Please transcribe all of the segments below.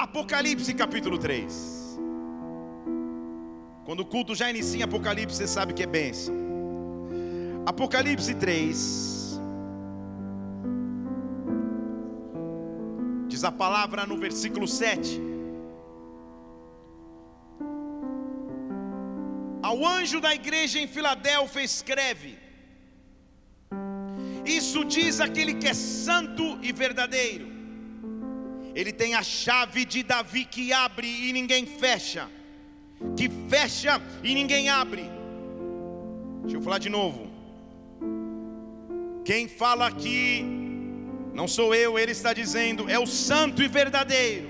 Apocalipse capítulo 3. Quando o culto já inicia em Apocalipse, você sabe que é bênção. Apocalipse 3. Diz a palavra no versículo 7. Ao anjo da igreja em Filadélfia escreve: Isso diz aquele que é santo e verdadeiro. Ele tem a chave de Davi que abre e ninguém fecha, que fecha e ninguém abre. Deixa eu falar de novo. Quem fala aqui não sou eu, ele está dizendo, é o santo e verdadeiro,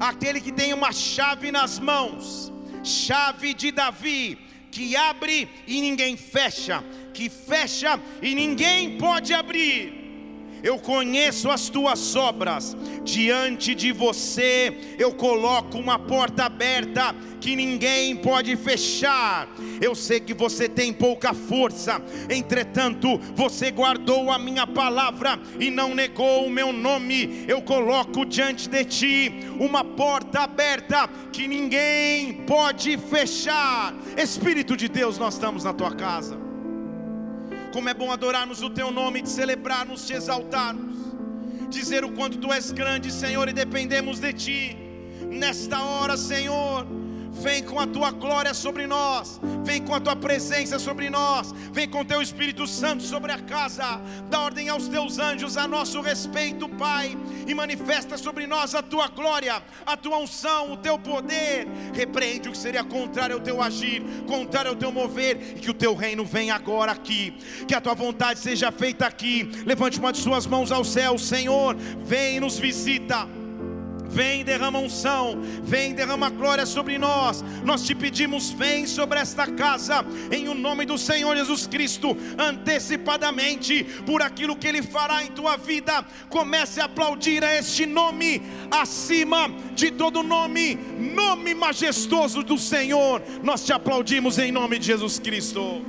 aquele que tem uma chave nas mãos chave de Davi, que abre e ninguém fecha, que fecha e ninguém pode abrir. Eu conheço as tuas obras, diante de você eu coloco uma porta aberta que ninguém pode fechar. Eu sei que você tem pouca força, entretanto, você guardou a minha palavra e não negou o meu nome. Eu coloco diante de ti uma porta aberta que ninguém pode fechar. Espírito de Deus, nós estamos na tua casa. Como é bom adorarmos o teu nome, te celebrarmos, te exaltarmos, dizer o quanto tu és grande, Senhor, e dependemos de ti. Nesta hora, Senhor, Vem com a tua glória sobre nós, vem com a tua presença sobre nós, vem com teu Espírito Santo sobre a casa, dá ordem aos teus anjos a nosso respeito, Pai, e manifesta sobre nós a tua glória, a tua unção, o teu poder. Repreende o que seria contrário ao teu agir, contrário ao teu mover, e que o teu reino venha agora aqui, que a tua vontade seja feita aqui. Levante uma de suas mãos ao céu, Senhor, vem e nos visita. Vem, derrama unção, vem, derrama glória sobre nós. Nós te pedimos, vem sobre esta casa, em o nome do Senhor Jesus Cristo, antecipadamente, por aquilo que Ele fará em tua vida. Comece a aplaudir a este nome, acima de todo nome, nome majestoso do Senhor. Nós te aplaudimos em nome de Jesus Cristo.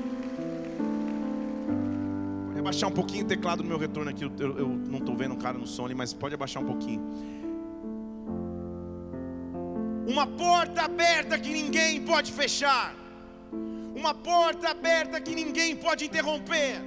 Pode abaixar um pouquinho o teclado no meu retorno aqui. Eu, eu, eu não estou vendo o cara no som ali, mas pode abaixar um pouquinho uma porta aberta que ninguém pode fechar, uma porta aberta que ninguém pode interromper.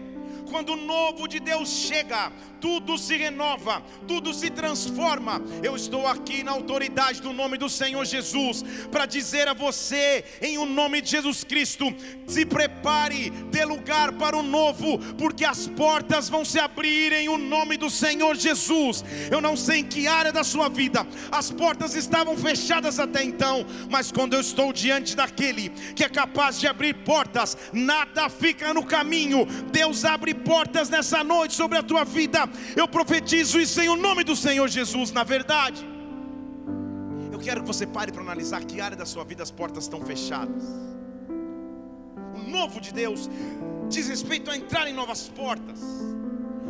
Quando o novo de Deus chega, tudo se renova, tudo se transforma. Eu estou aqui na autoridade do nome do Senhor Jesus para dizer a você, em o nome de Jesus Cristo, se prepare, dê lugar para o novo, porque as portas vão se abrir em o nome do Senhor Jesus. Eu não sei em que área da sua vida as portas estavam fechadas até então, mas quando eu estou diante daquele que é capaz de abrir portas, nada fica no caminho. Deus abre portas nessa noite sobre a tua vida. Eu profetizo isso em o nome do Senhor Jesus, na verdade. Eu quero que você pare para analisar que área da sua vida as portas estão fechadas. O novo de Deus diz respeito a entrar em novas portas,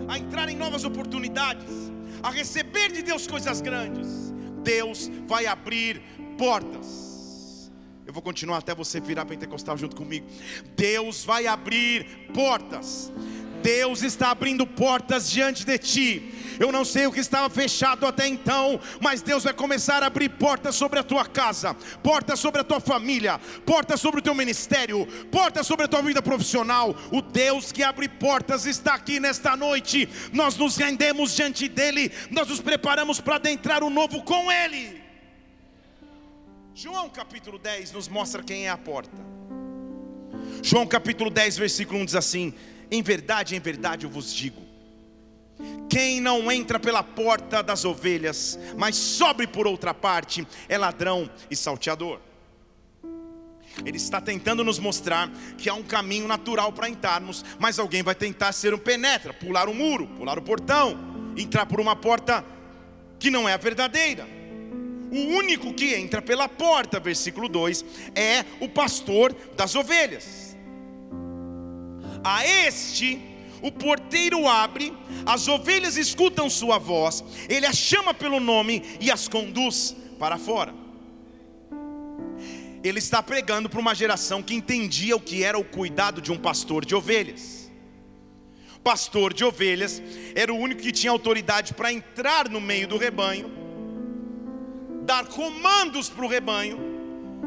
a entrar em novas oportunidades, a receber de Deus coisas grandes. Deus vai abrir portas. Eu vou continuar até você virar pentecostal junto comigo. Deus vai abrir portas. Deus está abrindo portas diante de ti. Eu não sei o que estava fechado até então, mas Deus vai começar a abrir portas sobre a tua casa, portas sobre a tua família, portas sobre o teu ministério, portas sobre a tua vida profissional. O Deus que abre portas está aqui nesta noite. Nós nos rendemos diante dele, nós nos preparamos para adentrar o novo com ele. João capítulo 10 nos mostra quem é a porta. João capítulo 10, versículo 1 diz assim: em verdade, em verdade eu vos digo: quem não entra pela porta das ovelhas, mas sobe por outra parte, é ladrão e salteador. Ele está tentando nos mostrar que há um caminho natural para entrarmos, mas alguém vai tentar ser um penetra, pular o um muro, pular o portão, entrar por uma porta que não é a verdadeira. O único que entra pela porta, versículo 2, é o pastor das ovelhas. A este o porteiro abre, as ovelhas escutam sua voz, ele as chama pelo nome e as conduz para fora. Ele está pregando para uma geração que entendia o que era o cuidado de um pastor de ovelhas. Pastor de ovelhas era o único que tinha autoridade para entrar no meio do rebanho, dar comandos para o rebanho,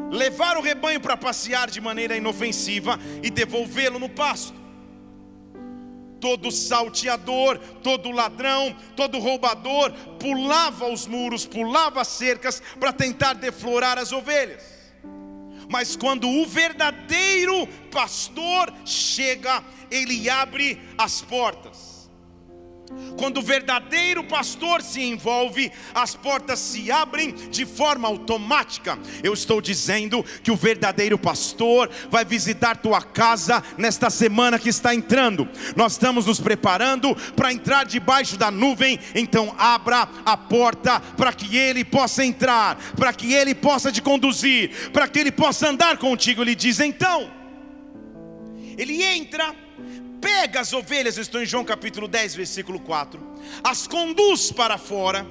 levar o rebanho para passear de maneira inofensiva e devolvê-lo no pasto. Todo salteador, todo ladrão, todo roubador pulava os muros, pulava as cercas para tentar deflorar as ovelhas. Mas quando o verdadeiro pastor chega, ele abre as portas. Quando o verdadeiro pastor se envolve, as portas se abrem de forma automática. Eu estou dizendo que o verdadeiro pastor vai visitar tua casa nesta semana que está entrando. Nós estamos nos preparando para entrar debaixo da nuvem, então abra a porta para que ele possa entrar, para que ele possa te conduzir, para que ele possa andar contigo. Ele diz então, ele entra pega as ovelhas, estou em João capítulo 10, versículo 4, as conduz para fora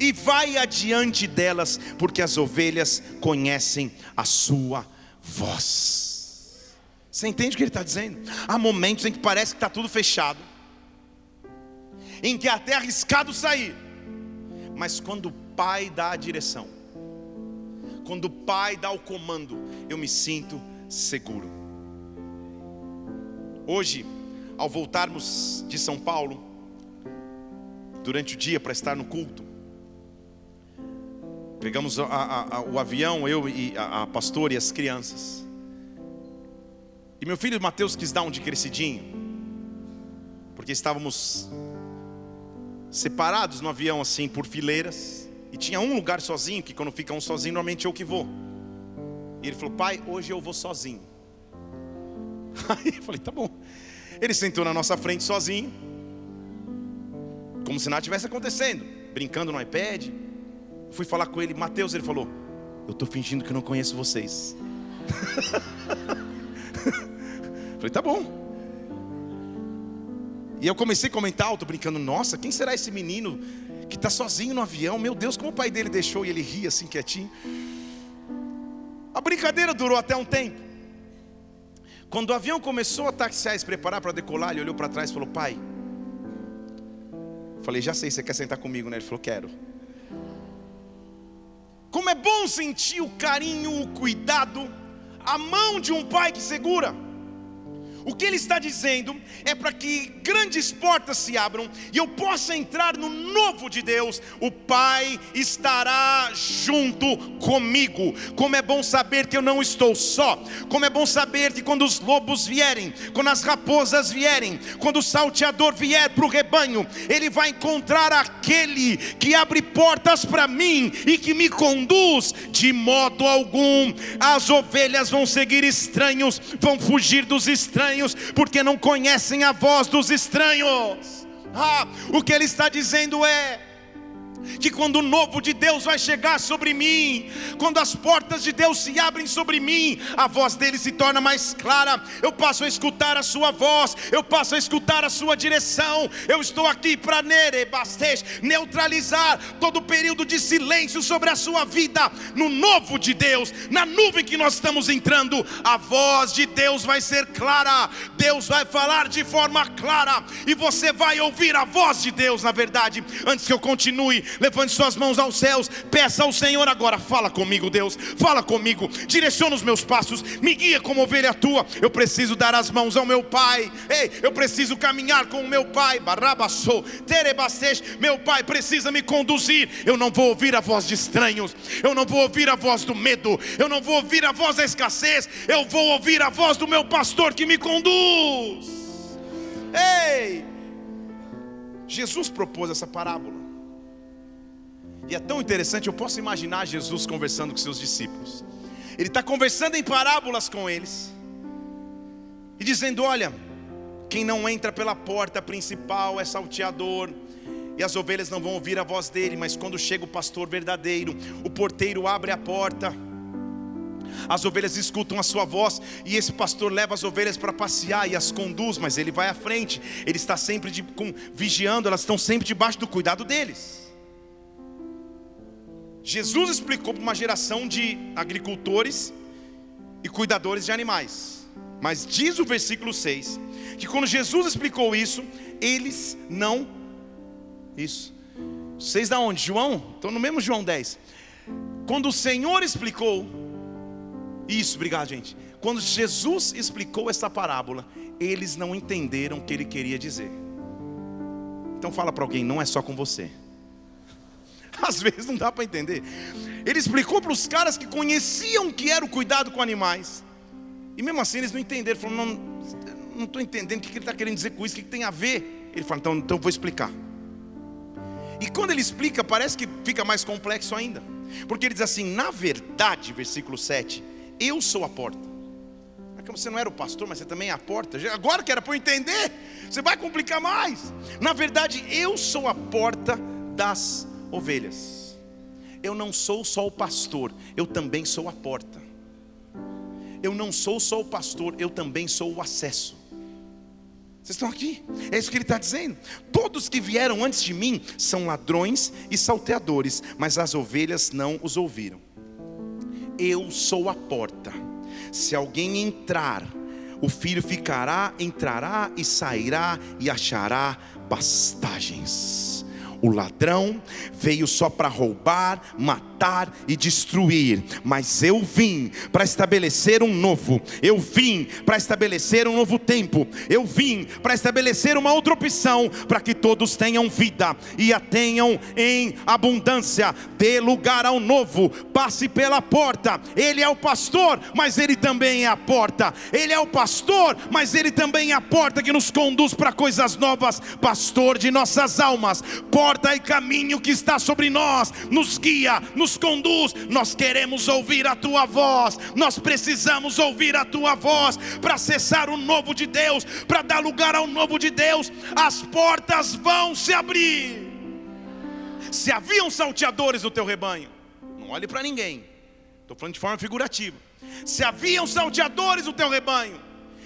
e vai adiante delas, porque as ovelhas conhecem a sua voz. Você entende o que ele está dizendo? Há momentos em que parece que está tudo fechado, em que é até arriscado sair, mas quando o Pai dá a direção, quando o Pai dá o comando, eu me sinto seguro. Hoje, ao voltarmos de São Paulo, durante o dia para estar no culto, pegamos a, a, a, o avião, eu e a, pastora e as crianças. E meu filho Mateus quis dar um de crescidinho, porque estávamos separados no avião assim por fileiras, e tinha um lugar sozinho, que quando fica um sozinho, normalmente eu que vou. E ele falou: Pai, hoje eu vou sozinho. Aí eu falei: Tá bom. Ele sentou na nossa frente sozinho, como se nada tivesse acontecendo, brincando no iPad. Fui falar com ele, Mateus, ele falou: Eu estou fingindo que não conheço vocês. Falei, tá bom. E eu comecei a comentar alto, brincando: Nossa, quem será esse menino que está sozinho no avião? Meu Deus, como o pai dele deixou e ele ria assim quietinho. A brincadeira durou até um tempo. Quando o avião começou a taxiar e se preparar para decolar, ele olhou para trás e falou: Pai, falei, já sei, você quer sentar comigo, né? Ele falou: Quero. Como é bom sentir o carinho, o cuidado, a mão de um pai que segura. O que ele está dizendo é para que grandes portas se abram e eu possa entrar no novo de Deus. O Pai estará junto comigo. Como é bom saber que eu não estou só. Como é bom saber que quando os lobos vierem, quando as raposas vierem, quando o salteador vier para o rebanho, ele vai encontrar aquele que abre portas para mim e que me conduz de modo algum. As ovelhas vão seguir estranhos, vão fugir dos estranhos estranhos, porque não conhecem a voz dos estranhos. Ah, o que ele está dizendo é: que quando o novo de Deus vai chegar sobre mim, quando as portas de Deus se abrem sobre mim, a voz dele se torna mais clara, eu passo a escutar a sua voz, eu passo a escutar a sua direção. Eu estou aqui para neutralizar todo o período de silêncio sobre a sua vida, no novo de Deus, na nuvem que nós estamos entrando, a voz de Deus vai ser clara, Deus vai falar de forma clara, e você vai ouvir a voz de Deus, na verdade, antes que eu continue levante suas mãos aos céus, peça ao Senhor agora, fala comigo, Deus, fala comigo, direciona os meus passos, me guia como ovelha tua. Eu preciso dar as mãos ao meu Pai, ei, eu preciso caminhar com o meu Pai, Barabassou, Terebassej, meu Pai precisa me conduzir. Eu não vou ouvir a voz de estranhos, eu não vou ouvir a voz do medo, eu não vou ouvir a voz da escassez, eu vou ouvir a voz do meu pastor que me conduz. Ei! Jesus propôs essa parábola. E é tão interessante, eu posso imaginar Jesus conversando com seus discípulos. Ele está conversando em parábolas com eles, e dizendo: Olha, quem não entra pela porta principal é salteador, e as ovelhas não vão ouvir a voz dele, mas quando chega o pastor verdadeiro, o porteiro abre a porta. As ovelhas escutam a sua voz e esse pastor leva as ovelhas para passear e as conduz, mas ele vai à frente. Ele está sempre de, com, vigiando, elas estão sempre debaixo do cuidado deles. Jesus explicou para uma geração de agricultores e cuidadores de animais. Mas diz o versículo 6 que quando Jesus explicou isso, eles não. Isso. Vocês da onde? João? Estão no mesmo João 10. Quando o Senhor explicou, isso, obrigado, gente. Quando Jesus explicou essa parábola, eles não entenderam o que ele queria dizer. Então fala para alguém, não é só com você. Às vezes não dá para entender. Ele explicou para os caras que conheciam que era o cuidado com animais. E mesmo assim eles não entenderam. Falaram, não estou entendendo o que ele está querendo dizer com isso, o que tem a ver. Ele falou, então, então vou explicar. E quando ele explica, parece que fica mais complexo ainda. Porque ele diz assim: na verdade, versículo 7, eu sou a porta. É você não era o pastor, mas você também é a porta. Agora que era para eu entender, você vai complicar mais. Na verdade, eu sou a porta das ovelhas. Eu não sou só o pastor, eu também sou a porta. Eu não sou só o pastor, eu também sou o acesso. Vocês estão aqui? É isso que ele está dizendo. Todos que vieram antes de mim são ladrões e salteadores, mas as ovelhas não os ouviram. Eu sou a porta. Se alguém entrar, o filho ficará, entrará e sairá e achará pastagens. O ladrão veio só para roubar, matar e destruir, mas eu vim para estabelecer um novo. Eu vim para estabelecer um novo tempo. Eu vim para estabelecer uma outra opção para que todos tenham vida e a tenham em abundância. Dê lugar ao novo. Passe pela porta. Ele é o pastor, mas ele também é a porta. Ele é o pastor, mas ele também é a porta que nos conduz para coisas novas. Pastor de nossas almas. Porta porta e caminho que está sobre nós, nos guia, nos conduz. Nós queremos ouvir a tua voz, nós precisamos ouvir a tua voz para acessar o novo de Deus, para dar lugar ao novo de Deus. As portas vão se abrir. Se haviam salteadores no teu rebanho, não olhe para ninguém, estou falando de forma figurativa. Se haviam salteadores no teu rebanho,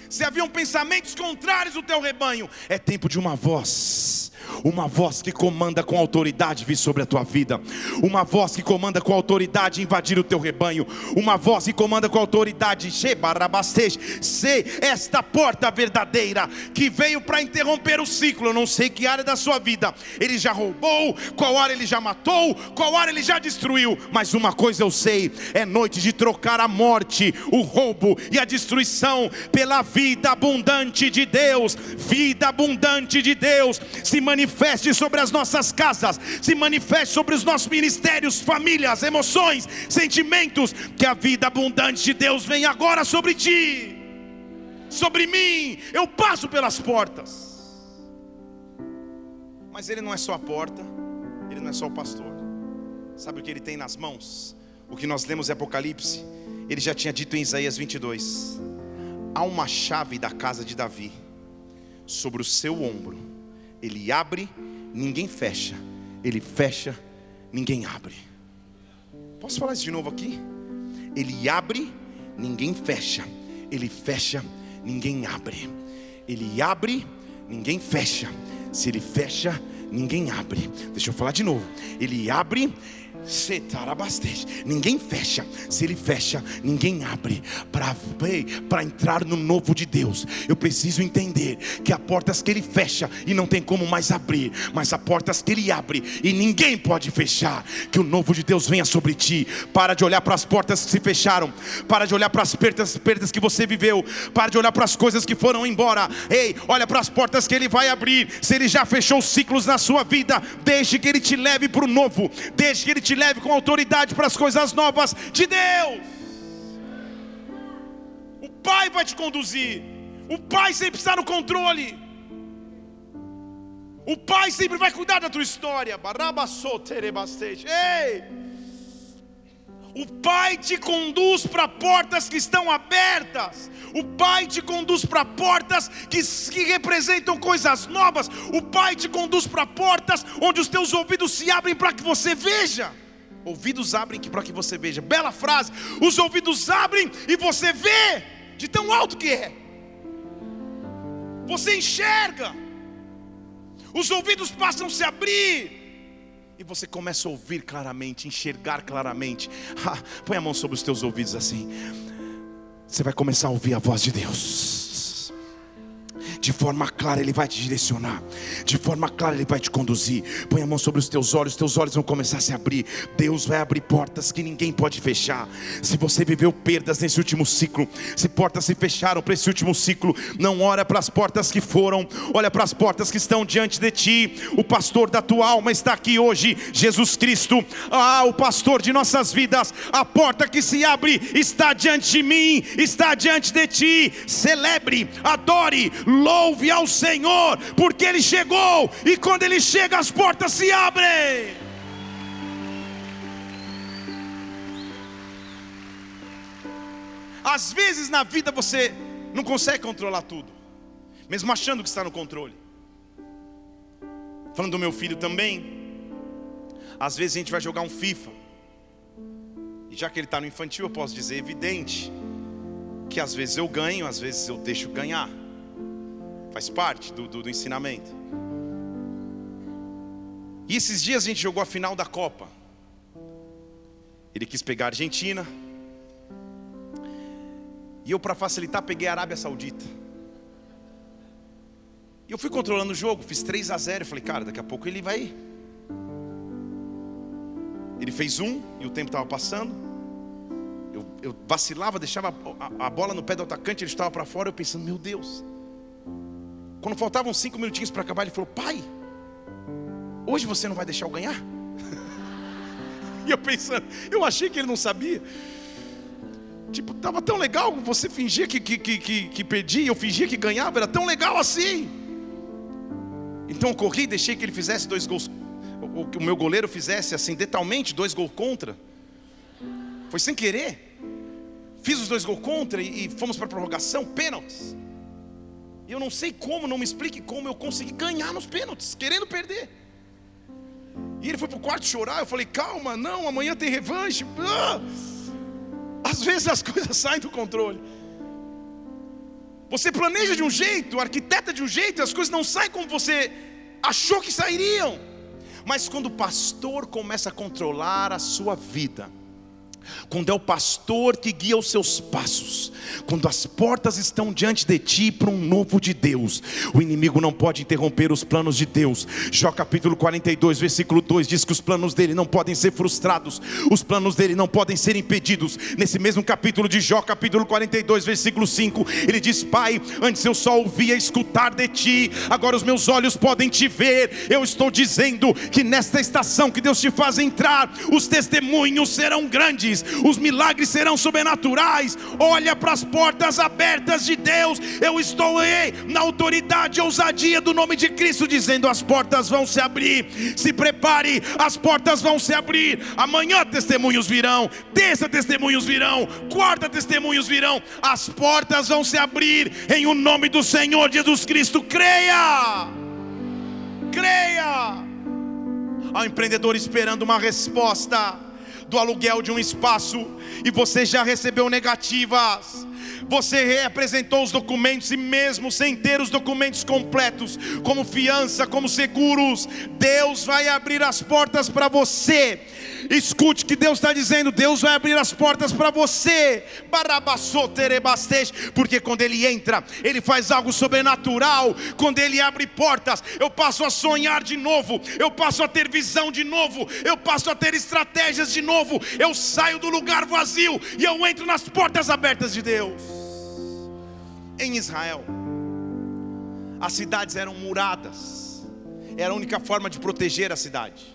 se haviam pensamentos contrários no teu rebanho, é tempo de uma voz uma voz que comanda com autoridade vir sobre a tua vida, uma voz que comanda com autoridade invadir o teu rebanho, uma voz que comanda com autoridade, ser esta porta verdadeira que veio para interromper o ciclo. Eu não sei que área da sua vida ele já roubou, qual área ele já matou, qual área ele já destruiu, mas uma coisa eu sei: é noite de trocar a morte, o roubo e a destruição pela vida abundante de Deus, vida abundante de Deus se manifeste sobre as nossas casas, se manifeste sobre os nossos ministérios, famílias, emoções, sentimentos. Que a vida abundante de Deus venha agora sobre ti, sobre mim. Eu passo pelas portas. Mas ele não é só a porta, ele não é só o pastor. Sabe o que ele tem nas mãos? O que nós lemos em Apocalipse, ele já tinha dito em Isaías 22: há uma chave da casa de Davi sobre o seu ombro ele abre, ninguém fecha. Ele fecha, ninguém abre. Posso falar isso de novo aqui? Ele abre, ninguém fecha. Ele fecha, ninguém abre. Ele abre, ninguém fecha. Se ele fecha, ninguém abre. Deixa eu falar de novo. Ele abre, Ninguém fecha. Se ele fecha, ninguém abre. Para entrar no novo de Deus, eu preciso entender que há portas que ele fecha e não tem como mais abrir, mas há portas que ele abre e ninguém pode fechar. Que o novo de Deus venha sobre ti. Para de olhar para as portas que se fecharam. Para de olhar para as perdas, perdas que você viveu. Para de olhar para as coisas que foram embora. Ei, olha para as portas que ele vai abrir. Se ele já fechou ciclos na sua vida, deixe que ele te leve para o novo. Deixe que ele te leve com autoridade para as coisas novas de Deus. O Pai vai te conduzir. O Pai sempre está no controle. O Pai sempre vai cuidar da tua história. Ei! O Pai te conduz para portas que estão abertas. O Pai te conduz para portas que, que representam coisas novas. O Pai te conduz para portas onde os teus ouvidos se abrem para que você veja. Ouvidos abrem para que você veja. Bela frase. Os ouvidos abrem e você vê de tão alto que é. Você enxerga. Os ouvidos passam a se abrir. E você começa a ouvir claramente, enxergar claramente. Ah, põe a mão sobre os teus ouvidos assim. Você vai começar a ouvir a voz de Deus de forma clara Ele vai te direcionar, de forma clara Ele vai te conduzir. Põe a mão sobre os teus olhos, teus olhos vão começar a se abrir. Deus vai abrir portas que ninguém pode fechar. Se você viveu perdas nesse último ciclo, se portas se fecharam para esse último ciclo, não olha para as portas que foram, olha para as portas que estão diante de ti. O pastor da tua alma está aqui hoje, Jesus Cristo, ah, o pastor de nossas vidas. A porta que se abre está diante de mim, está diante de ti. Celebre, adore, louve ao Senhor, porque Ele chegou, e quando Ele chega, as portas se abrem. Às vezes na vida você não consegue controlar tudo, mesmo achando que está no controle. Falando do meu filho também, às vezes a gente vai jogar um FIFA, e já que ele está no infantil, eu posso dizer evidente que às vezes eu ganho, às vezes eu deixo ganhar, faz parte do, do, do ensinamento. E esses dias a gente jogou a final da Copa. Ele quis pegar a Argentina, e eu, para facilitar, peguei a Arábia Saudita. E eu fui controlando o jogo, fiz 3 a 0 Eu falei, cara, daqui a pouco ele vai. Ele fez um e o tempo estava passando. Eu, eu, vacilava, deixava a, a, bola no pé do atacante, ele estava para fora. Eu pensando, meu Deus. Quando faltavam cinco minutinhos para acabar, ele falou: Pai, hoje você não vai deixar eu ganhar? e eu pensando, eu achei que ele não sabia. Tipo, tava tão legal, você fingia que, que, que, que, perdia, eu fingia que ganhava, era tão legal assim. Então eu corri, deixei que ele fizesse dois gols, o que o meu goleiro fizesse assim, detalmente, dois gols contra. Foi sem querer. Fiz os dois gols contra e, e fomos para a prorrogação, pênaltis. E eu não sei como, não me explique como eu consegui ganhar nos pênaltis, querendo perder. E ele foi para o quarto chorar. Eu falei, calma, não, amanhã tem revanche. Ah! Às vezes as coisas saem do controle. Você planeja de um jeito, arquiteta de um jeito, e as coisas não saem como você achou que sairiam. Mas quando o pastor começa a controlar a sua vida, quando é o pastor que guia os seus passos, quando as portas estão diante de ti para um novo de Deus, o inimigo não pode interromper os planos de Deus. Jó capítulo 42, versículo 2 diz que os planos dele não podem ser frustrados, os planos dele não podem ser impedidos. Nesse mesmo capítulo de Jó, capítulo 42, versículo 5, ele diz: Pai, antes eu só ouvia escutar de ti, agora os meus olhos podem te ver. Eu estou dizendo que nesta estação que Deus te faz entrar, os testemunhos serão grandes os milagres serão sobrenaturais. Olha para as portas abertas de Deus. Eu estou aí na autoridade e ousadia do nome de Cristo, dizendo: as portas vão se abrir. Se prepare, as portas vão se abrir. Amanhã testemunhos virão, terça testemunhos virão, quarta testemunhos virão. As portas vão se abrir em o nome do Senhor Jesus Cristo. Creia, creia. Há empreendedor esperando uma resposta do aluguel de um espaço e você já recebeu negativas. Você reapresentou os documentos e mesmo sem ter os documentos completos, como fiança, como seguros, Deus vai abrir as portas para você Escute que Deus está dizendo: Deus vai abrir as portas para você, porque quando Ele entra, Ele faz algo sobrenatural. Quando Ele abre portas, eu passo a sonhar de novo, eu passo a ter visão de novo, eu passo a ter estratégias de novo. Eu saio do lugar vazio e eu entro nas portas abertas de Deus. Em Israel, as cidades eram muradas, era a única forma de proteger a cidade.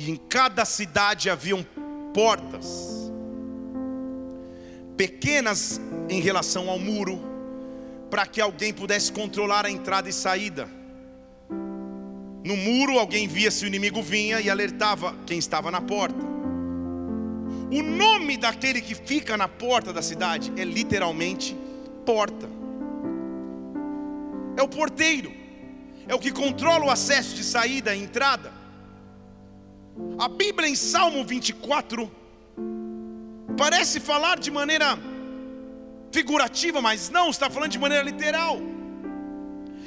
E em cada cidade haviam portas, pequenas em relação ao muro, para que alguém pudesse controlar a entrada e saída. No muro, alguém via se o inimigo vinha e alertava quem estava na porta. O nome daquele que fica na porta da cidade é literalmente porta. É o porteiro, é o que controla o acesso de saída e entrada. A Bíblia em Salmo 24 parece falar de maneira figurativa, mas não, está falando de maneira literal.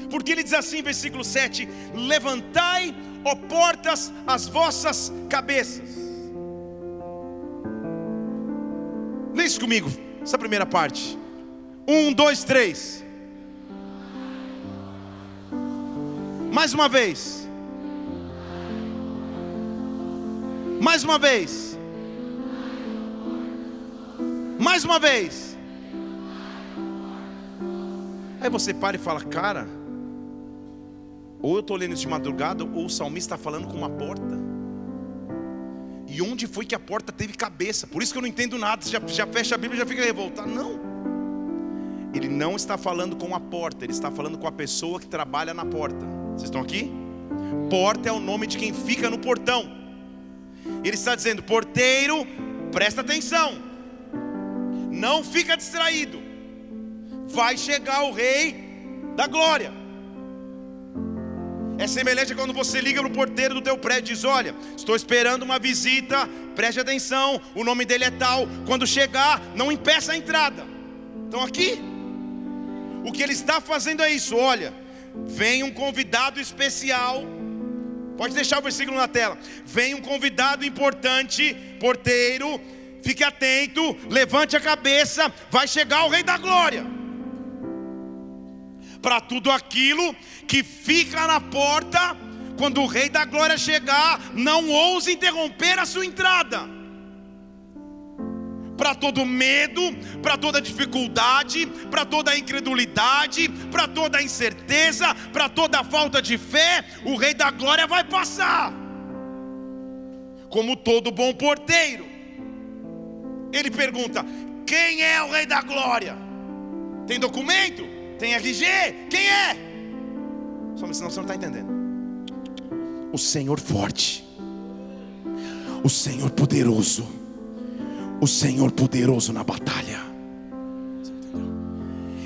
Porque ele diz assim, versículo 7: Levantai, ó portas, as vossas cabeças. Leia comigo, essa primeira parte. Um, dois, três. Mais uma vez. Mais uma vez. Mais uma vez. Aí você para e fala, cara, ou eu estou lendo isso de madrugada, ou o salmista está falando com uma porta. E onde foi que a porta teve cabeça? Por isso que eu não entendo nada. Você já, já fecha a Bíblia e já fica revoltado. Não. Ele não está falando com a porta, ele está falando com a pessoa que trabalha na porta. Vocês estão aqui? Porta é o nome de quem fica no portão. Ele está dizendo: porteiro, presta atenção, não fica distraído, vai chegar o Rei da Glória. É semelhante a quando você liga no porteiro do teu prédio e diz: Olha, estou esperando uma visita, preste atenção, o nome dele é tal. Quando chegar, não impeça a entrada. Estão aqui? O que ele está fazendo é isso: olha, vem um convidado especial. Pode deixar o versículo na tela. Vem um convidado importante, porteiro, fique atento, levante a cabeça, vai chegar o Rei da Glória para tudo aquilo que fica na porta, quando o Rei da Glória chegar, não ouse interromper a sua entrada. Para todo medo, para toda dificuldade, para toda incredulidade, para toda incerteza, para toda falta de fé, o Rei da Glória vai passar. Como todo bom porteiro, ele pergunta: Quem é o Rei da Glória? Tem documento? Tem RG? Quem é? Só senão você não está entendendo. O Senhor forte, o Senhor poderoso, o Senhor poderoso na batalha.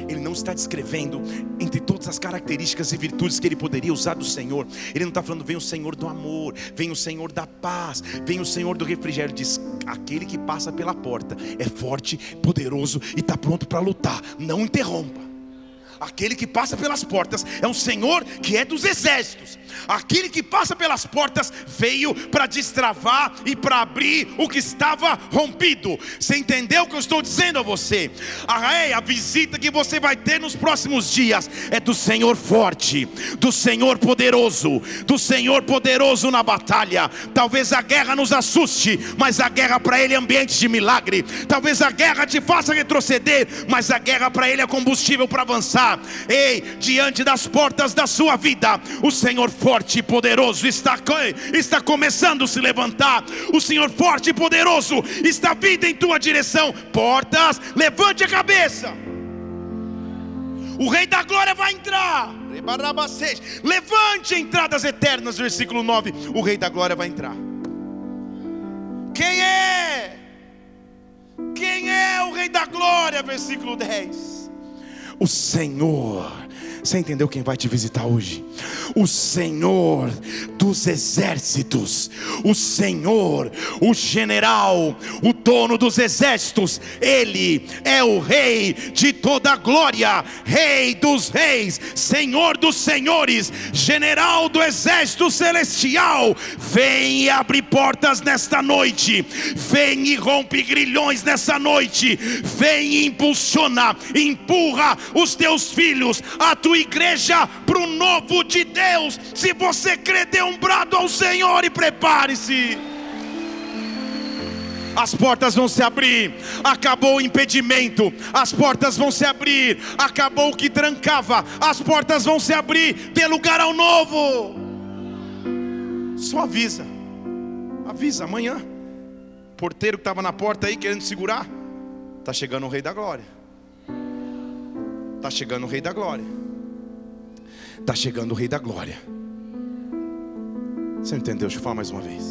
Ele não está descrevendo entre todas as características e virtudes que ele poderia usar do Senhor. Ele não está falando, vem o Senhor do amor, vem o Senhor da paz, vem o Senhor do refrigério. Diz: aquele que passa pela porta é forte, poderoso e está pronto para lutar. Não interrompa. Aquele que passa pelas portas é um Senhor que é dos exércitos. Aquele que passa pelas portas veio para destravar e para abrir o que estava rompido. Você entendeu o que eu estou dizendo a você? A, a visita que você vai ter nos próximos dias é do Senhor forte, do Senhor poderoso, do Senhor poderoso na batalha. Talvez a guerra nos assuste, mas a guerra para Ele é ambiente de milagre. Talvez a guerra te faça retroceder, mas a guerra para Ele é combustível para avançar. Ei, diante das portas da sua vida, o Senhor forte e poderoso está, está começando a se levantar. O Senhor forte e poderoso está vindo em tua direção. Portas, levante a cabeça. O Rei da Glória vai entrar. Levante entradas eternas, versículo 9. O Rei da Glória vai entrar. Quem é? Quem é o Rei da Glória? Versículo 10 o Senhor. Você entendeu quem vai te visitar hoje? O Senhor dos exércitos, o Senhor, o general, o dono dos exércitos, Ele é o Rei de toda glória, Rei dos reis, Senhor dos senhores, general do exército celestial. Vem e abre portas nesta noite, vem e rompe grilhões nessa noite, vem e impulsiona, empurra os teus filhos, a tua igreja para o novo de Deus. Se você crê, dê um brado ao Senhor e prepare-se. As portas vão se abrir, acabou o impedimento, as portas vão se abrir, acabou o que trancava, as portas vão se abrir, dê lugar ao novo. Só avisa, avisa amanhã. Porteiro que estava na porta aí querendo segurar, está chegando o Rei da Glória. Está chegando o Rei da Glória. Está chegando o Rei da Glória. Você entendeu? Deixa eu falar mais uma vez.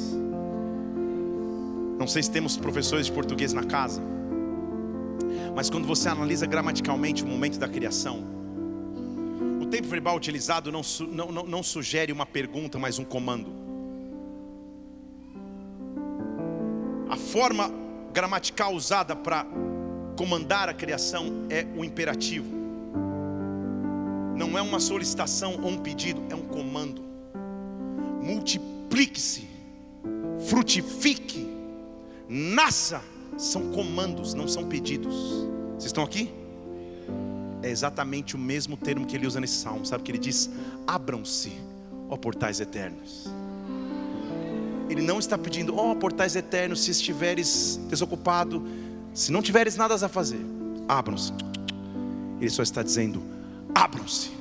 Não sei se temos professores de português na casa, mas quando você analisa gramaticalmente o momento da criação, o tempo verbal utilizado não, não, não, não sugere uma pergunta, mas um comando. A forma gramatical usada para comandar a criação é o imperativo não é uma solicitação ou um pedido, é um comando. Multiplique-se, frutifique, nasça. São comandos, não são pedidos. Vocês estão aqui? É exatamente o mesmo termo que ele usa nesse salmo. Sabe que ele diz: abram-se ó portais eternos. Ele não está pedindo, ó portais eternos, se estiveres desocupado, se não tiveres nada a fazer, abram-se. Ele só está dizendo, abram-se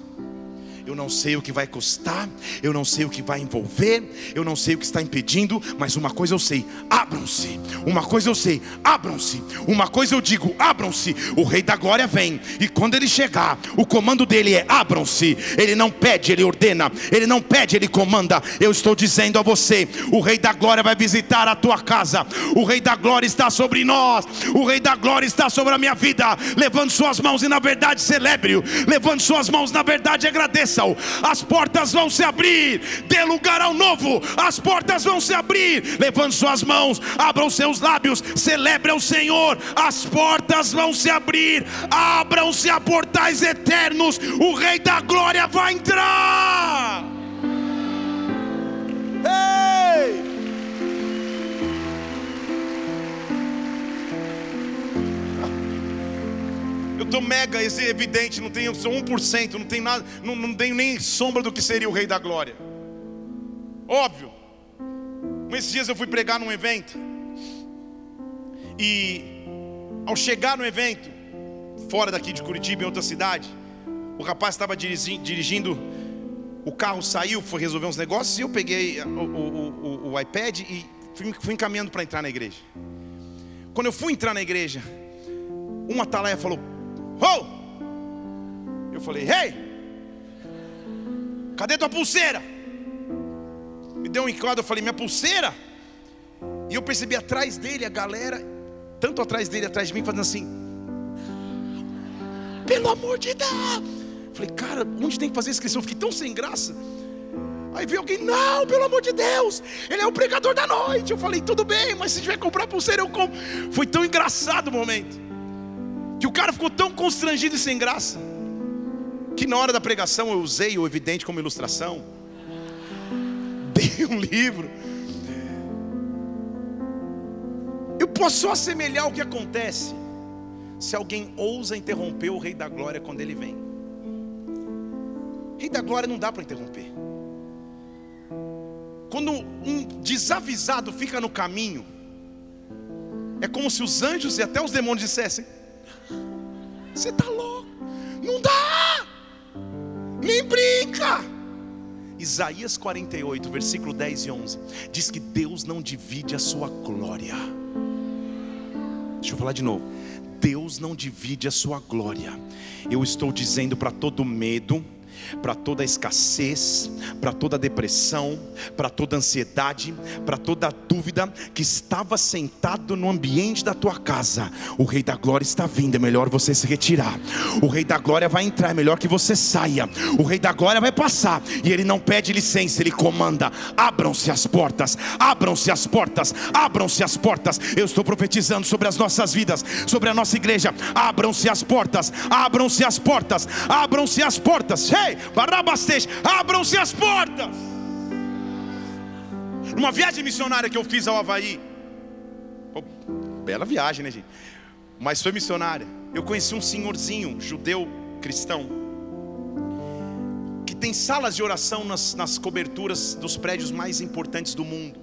eu não sei o que vai custar, eu não sei o que vai envolver, eu não sei o que está impedindo, mas uma coisa eu sei: abram-se. Uma coisa eu sei: abram-se. Uma coisa eu digo: abram-se. O Rei da Glória vem, e quando ele chegar, o comando dele é: abram-se. Ele não pede, ele ordena, ele não pede, ele comanda. Eu estou dizendo a você: o Rei da Glória vai visitar a tua casa, o Rei da Glória está sobre nós, o Rei da Glória está sobre a minha vida. Levante suas mãos e na verdade celebre-o, levante suas mãos, na verdade agradeça bênção, as portas vão se abrir, dê lugar ao novo, as portas vão se abrir. Levante suas mãos, abram seus lábios, celebre ao Senhor, as portas vão se abrir, abram-se a portais eternos, o Rei da Glória vai entrar. Ei! Eu estou mega evidente, não tenho, sou 1%, não tenho nada, não, não tenho nem sombra do que seria o Rei da Glória. Óbvio. Esses dias eu fui pregar num evento. E ao chegar no evento, fora daqui de Curitiba, em outra cidade, o rapaz estava dirigindo, o carro saiu, foi resolver uns negócios, e eu peguei o, o, o, o iPad e fui, fui encaminhando para entrar na igreja. Quando eu fui entrar na igreja, uma atalaia falou: Oh! Eu falei, hey! Cadê tua pulseira? Me deu um enquadro, eu falei, minha pulseira? E eu percebi atrás dele a galera, tanto atrás dele, atrás de mim, fazendo assim. Pelo amor de Deus! falei, cara, onde tem que fazer inscrição? Eu fiquei tão sem graça. Aí veio alguém, não, pelo amor de Deus, ele é o pregador da noite. Eu falei, tudo bem, mas se tiver que comprar pulseira, eu compro. Foi tão engraçado o momento que o cara ficou tão constrangido e sem graça, que na hora da pregação eu usei o evidente como ilustração, dei um livro. Eu posso assemelhar o que acontece se alguém ousa interromper o Rei da Glória quando ele vem. Rei da Glória não dá para interromper. Quando um desavisado fica no caminho, é como se os anjos e até os demônios dissessem: você está louco? Não dá! Nem brinca! Isaías 48, versículo 10 e 11 diz que Deus não divide a sua glória. Deixa eu falar de novo. Deus não divide a sua glória. Eu estou dizendo para todo medo, para toda escassez, para toda depressão, para toda ansiedade, para toda dúvida que estava sentado no ambiente da tua casa. O Rei da Glória está vindo, é melhor você se retirar. O Rei da Glória vai entrar, é melhor que você saia. O Rei da Glória vai passar e ele não pede licença, ele comanda. Abram-se as portas, abram-se as portas, abram-se as portas. Eu estou profetizando sobre as nossas vidas, sobre a nossa igreja. Abram-se as portas, abram-se as portas, abram-se as portas. Hey! Barabastej, abram-se as portas. Numa viagem missionária que eu fiz ao Havaí, oh, bela viagem, né, gente? Mas foi missionária. Eu conheci um senhorzinho, judeu cristão, que tem salas de oração nas, nas coberturas dos prédios mais importantes do mundo.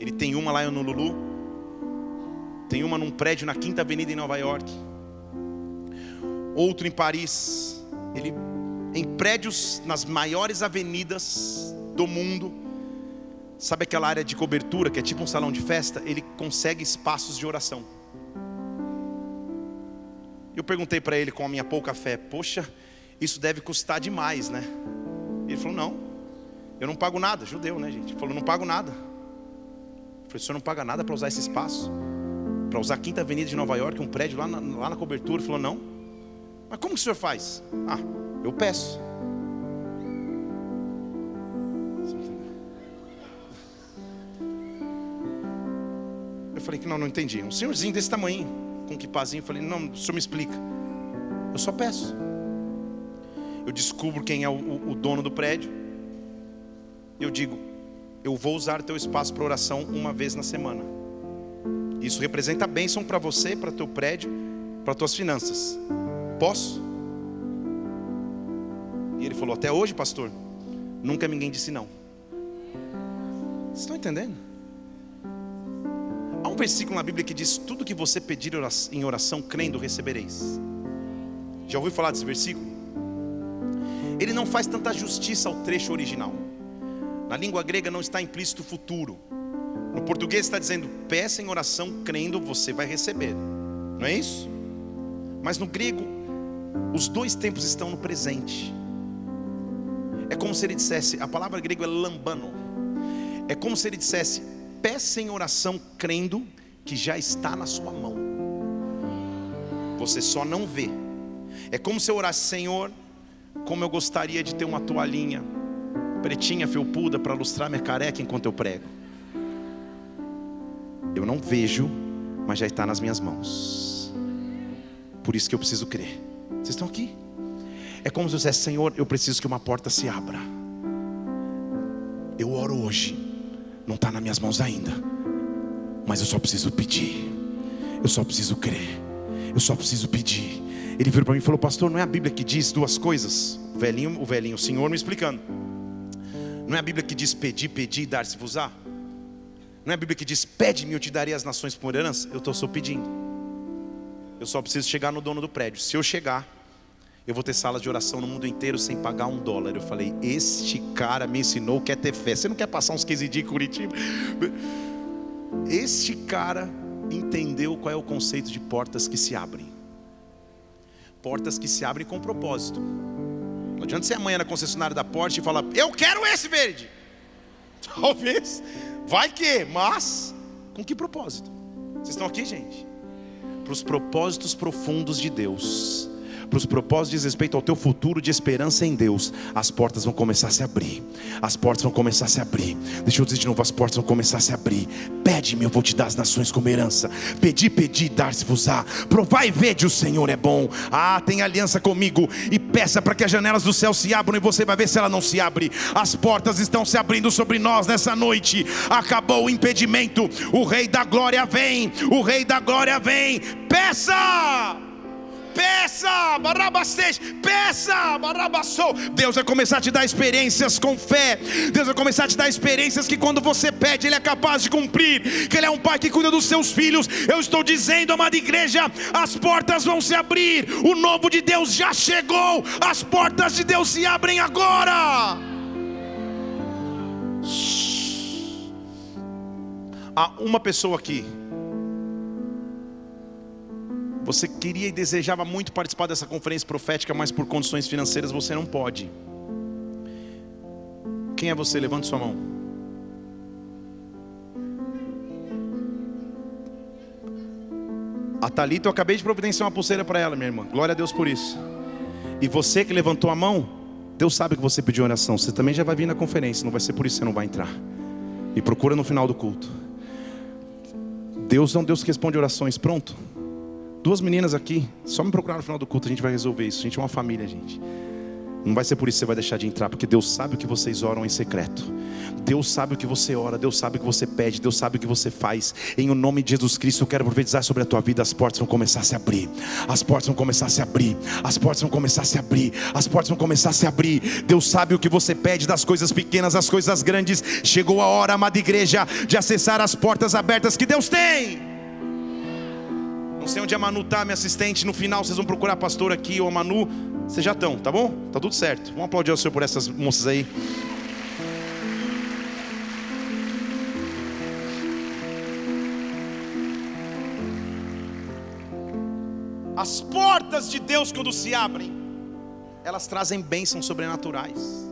Ele tem uma lá em Honolulu, tem uma num prédio na Quinta Avenida em Nova York, outro em Paris. Ele em prédios nas maiores avenidas do mundo. Sabe aquela área de cobertura que é tipo um salão de festa? Ele consegue espaços de oração. Eu perguntei para ele com a minha pouca fé: Poxa, isso deve custar demais, né? Ele falou: Não, eu não pago nada. Judeu, né, gente? Ele falou: Não pago nada. Eu falei: O senhor não paga nada para usar esse espaço? Para usar a Quinta Avenida de Nova York, um prédio lá na, lá na cobertura? Ele falou: Não. Mas como que o senhor faz? Ah, eu peço. Eu falei que não, não entendi. Um senhorzinho desse tamanho, com que pazinho, eu falei, não, o senhor me explica. Eu só peço. Eu descubro quem é o, o, o dono do prédio. Eu digo, eu vou usar teu espaço para oração uma vez na semana. Isso representa bênção para você, para teu prédio, para tuas finanças. Posso? E ele falou: Até hoje, pastor, nunca ninguém disse não. Vocês estão entendendo? Há um versículo na Bíblia que diz: Tudo que você pedir em oração, crendo, recebereis. Já ouviu falar desse versículo? Ele não faz tanta justiça ao trecho original. Na língua grega não está implícito futuro. No português está dizendo: peça em oração, crendo, você vai receber. Não é isso? Mas no grego, os dois tempos estão no presente. É como se ele dissesse: a palavra grega é lambano. É como se ele dissesse: peça em oração, crendo que já está na sua mão. Você só não vê. É como se eu orasse, Senhor, como eu gostaria de ter uma toalhinha pretinha, felpuda, para lustrar minha careca enquanto eu prego. Eu não vejo, mas já está nas minhas mãos. Por isso que eu preciso crer. Vocês estão aqui? É como se eu dissesse, Senhor, eu preciso que uma porta se abra. Eu oro hoje, não está nas minhas mãos ainda, mas eu só preciso pedir. Eu só preciso crer. Eu só preciso pedir. Ele virou para mim e falou: Pastor, não é a Bíblia que diz duas coisas? O velhinho, o velhinho, o Senhor me explicando. Não é a Bíblia que diz pedir, pedir e dar-se-vos-á? Não é a Bíblia que diz pede-me, eu te darei as nações por herança? Eu estou só pedindo. Eu só preciso chegar no dono do prédio. Se eu chegar, eu vou ter salas de oração no mundo inteiro sem pagar um dólar. Eu falei, este cara me ensinou que é ter fé. Você não quer passar uns 15 dias em Curitiba? Este cara entendeu qual é o conceito de portas que se abrem. Portas que se abrem com propósito. Não adianta você amanhã na concessionária da Porsche e falar, eu quero esse verde. Talvez, vai que, mas com que propósito? Vocês estão aqui, gente? Para os propósitos profundos de Deus para os propósitos diz respeito ao teu futuro de esperança em Deus, as portas vão começar a se abrir. As portas vão começar a se abrir. Deixa eu dizer de novo, as portas vão começar a se abrir. Pede-me, eu vou te dar as nações como herança. Pedi, pedi, dar-se-vos-á. Provai e vede, o Senhor é bom. Ah, tem aliança comigo e peça para que as janelas do céu se abram e você vai ver se ela não se abre. As portas estão se abrindo sobre nós nessa noite. Acabou o impedimento. O Rei da Glória vem. O Rei da Glória vem. Peça! Peça, barabastej, peça, barabassou. Deus vai começar a te dar experiências com fé. Deus vai começar a te dar experiências que quando você pede, Ele é capaz de cumprir. Que Ele é um pai que cuida dos seus filhos. Eu estou dizendo, amada igreja, as portas vão se abrir. O novo de Deus já chegou. As portas de Deus se abrem agora. Há uma pessoa aqui você queria e desejava muito participar dessa conferência profética, mas por condições financeiras você não pode. Quem é você? Levante sua mão. A Thalita, eu acabei de providenciar uma pulseira para ela, minha irmã. Glória a Deus por isso. E você que levantou a mão, Deus sabe que você pediu oração. Você também já vai vir na conferência, não vai ser por isso que você não vai entrar. E procura no final do culto. Deus é um Deus que responde orações. Pronto. Duas meninas aqui, só me procurar no final do culto, a gente vai resolver isso. A gente é uma família, gente. Não vai ser por isso que você vai deixar de entrar, porque Deus sabe o que vocês oram em secreto. Deus sabe o que você ora, Deus sabe o que você pede, Deus sabe o que você faz. Em o nome de Jesus Cristo, eu quero profetizar sobre a tua vida. As portas vão começar a se abrir. As portas vão começar a se abrir. As portas vão começar a se abrir. As portas vão começar a se abrir. Deus sabe o que você pede das coisas pequenas às coisas grandes. Chegou a hora, amada igreja, de acessar as portas abertas que Deus tem. Não sei onde a Manu está, minha assistente. No final vocês vão procurar a aqui ou a Manu. Vocês já estão, tá bom? Tá tudo certo. Vamos aplaudir o Senhor por essas moças aí. As portas de Deus, quando se abrem, elas trazem bênçãos sobrenaturais.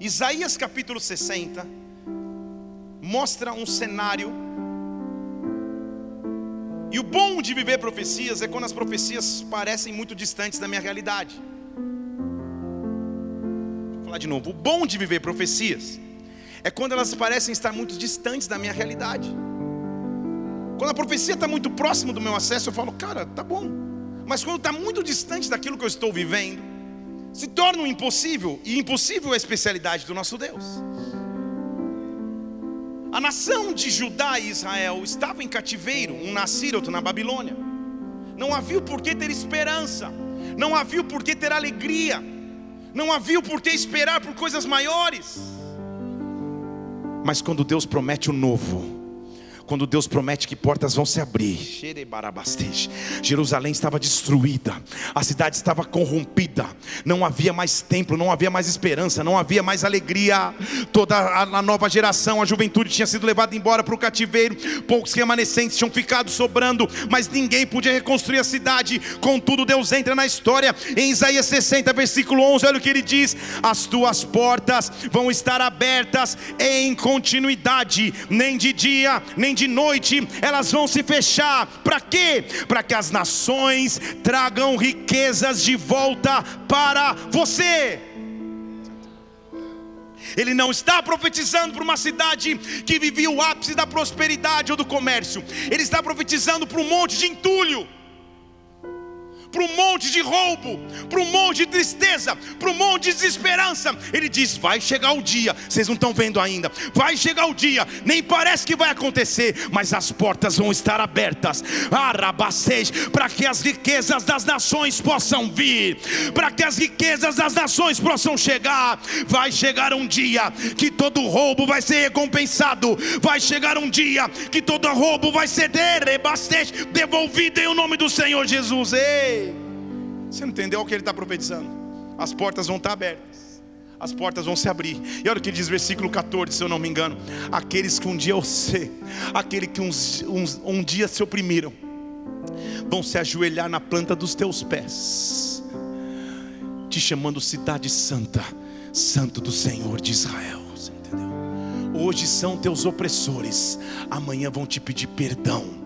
Isaías capítulo 60 mostra um cenário e o bom de viver profecias é quando as profecias parecem muito distantes da minha realidade. Vou falar de novo. O bom de viver profecias é quando elas parecem estar muito distantes da minha realidade. Quando a profecia está muito próximo do meu acesso, eu falo, cara, tá bom. Mas quando está muito distante daquilo que eu estou vivendo, se torna um impossível. E impossível é a especialidade do nosso Deus. A nação de Judá e Israel estava em cativeiro, um nascíroto na Babilônia. Não havia por que ter esperança, não havia por que ter alegria, não havia por que esperar por coisas maiores. Mas quando Deus promete o novo, quando Deus promete que portas vão se abrir. Jerusalém estava destruída, a cidade estava corrompida, não havia mais templo, não havia mais esperança, não havia mais alegria. Toda a nova geração, a juventude tinha sido levada embora para o cativeiro, poucos remanescentes tinham ficado sobrando, mas ninguém podia reconstruir a cidade. Contudo, Deus entra na história em Isaías 60, versículo 11. Olha o que ele diz: As tuas portas vão estar abertas em continuidade, nem de dia, nem de noite elas vão se fechar. Para quê? Para que as nações tragam riquezas de volta para você. Ele não está profetizando para uma cidade que vivia o ápice da prosperidade ou do comércio. Ele está profetizando para um monte de entulho para um monte de roubo, para um monte de tristeza, para um monte de desesperança. Ele diz: vai chegar o dia, vocês não estão vendo ainda, vai chegar o dia, nem parece que vai acontecer, mas as portas vão estar abertas, para que as riquezas das nações possam vir, para que as riquezas das nações possam chegar. Vai chegar um dia que todo roubo vai ser recompensado, vai chegar um dia que todo roubo vai ser devolvido em o nome do Senhor Jesus. Ei! Você não entendeu o que ele está profetizando? As portas vão estar abertas, as portas vão se abrir. E olha o que diz versículo 14, se eu não me engano: aqueles que um dia você, aquele que uns, uns, um dia se oprimiram, vão se ajoelhar na planta dos teus pés, te chamando cidade santa, santo do Senhor de Israel. Hoje são teus opressores, amanhã vão te pedir perdão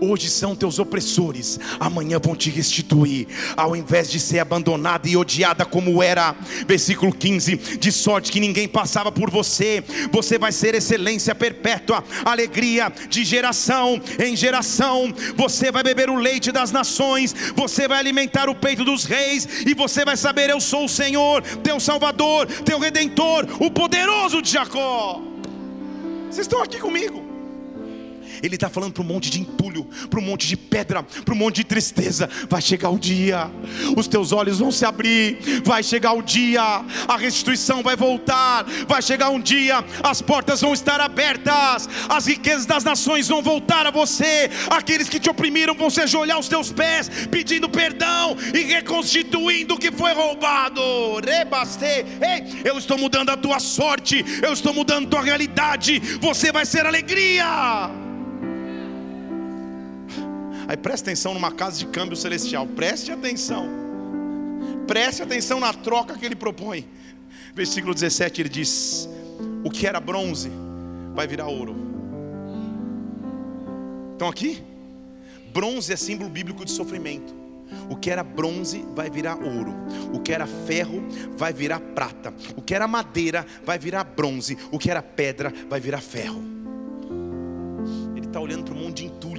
Hoje são teus opressores, amanhã vão te restituir, ao invés de ser abandonada e odiada como era. Versículo 15: De sorte que ninguém passava por você, você vai ser excelência perpétua, alegria de geração em geração. Você vai beber o leite das nações, você vai alimentar o peito dos reis, e você vai saber: Eu sou o Senhor, teu Salvador, teu Redentor, o poderoso de Jacó. Vocês estão aqui comigo? Ele está falando para um monte de entulho, para um monte de pedra, para um monte de tristeza. Vai chegar o dia, os teus olhos vão se abrir. Vai chegar o dia, a restituição vai voltar. Vai chegar um dia, as portas vão estar abertas, as riquezas das nações vão voltar a você. Aqueles que te oprimiram vão se ajoelhar aos teus pés, pedindo perdão e reconstituindo o que foi roubado. Rebastei, ei, eu estou mudando a tua sorte, eu estou mudando a tua realidade. Você vai ser alegria. Aí preste atenção numa casa de câmbio celestial. Preste atenção. Preste atenção na troca que ele propõe. Versículo 17 ele diz: O que era bronze vai virar ouro. Estão aqui? Bronze é símbolo bíblico de sofrimento. O que era bronze vai virar ouro. O que era ferro vai virar prata. O que era madeira vai virar bronze. O que era pedra vai virar ferro. Ele está olhando para um monte de entulho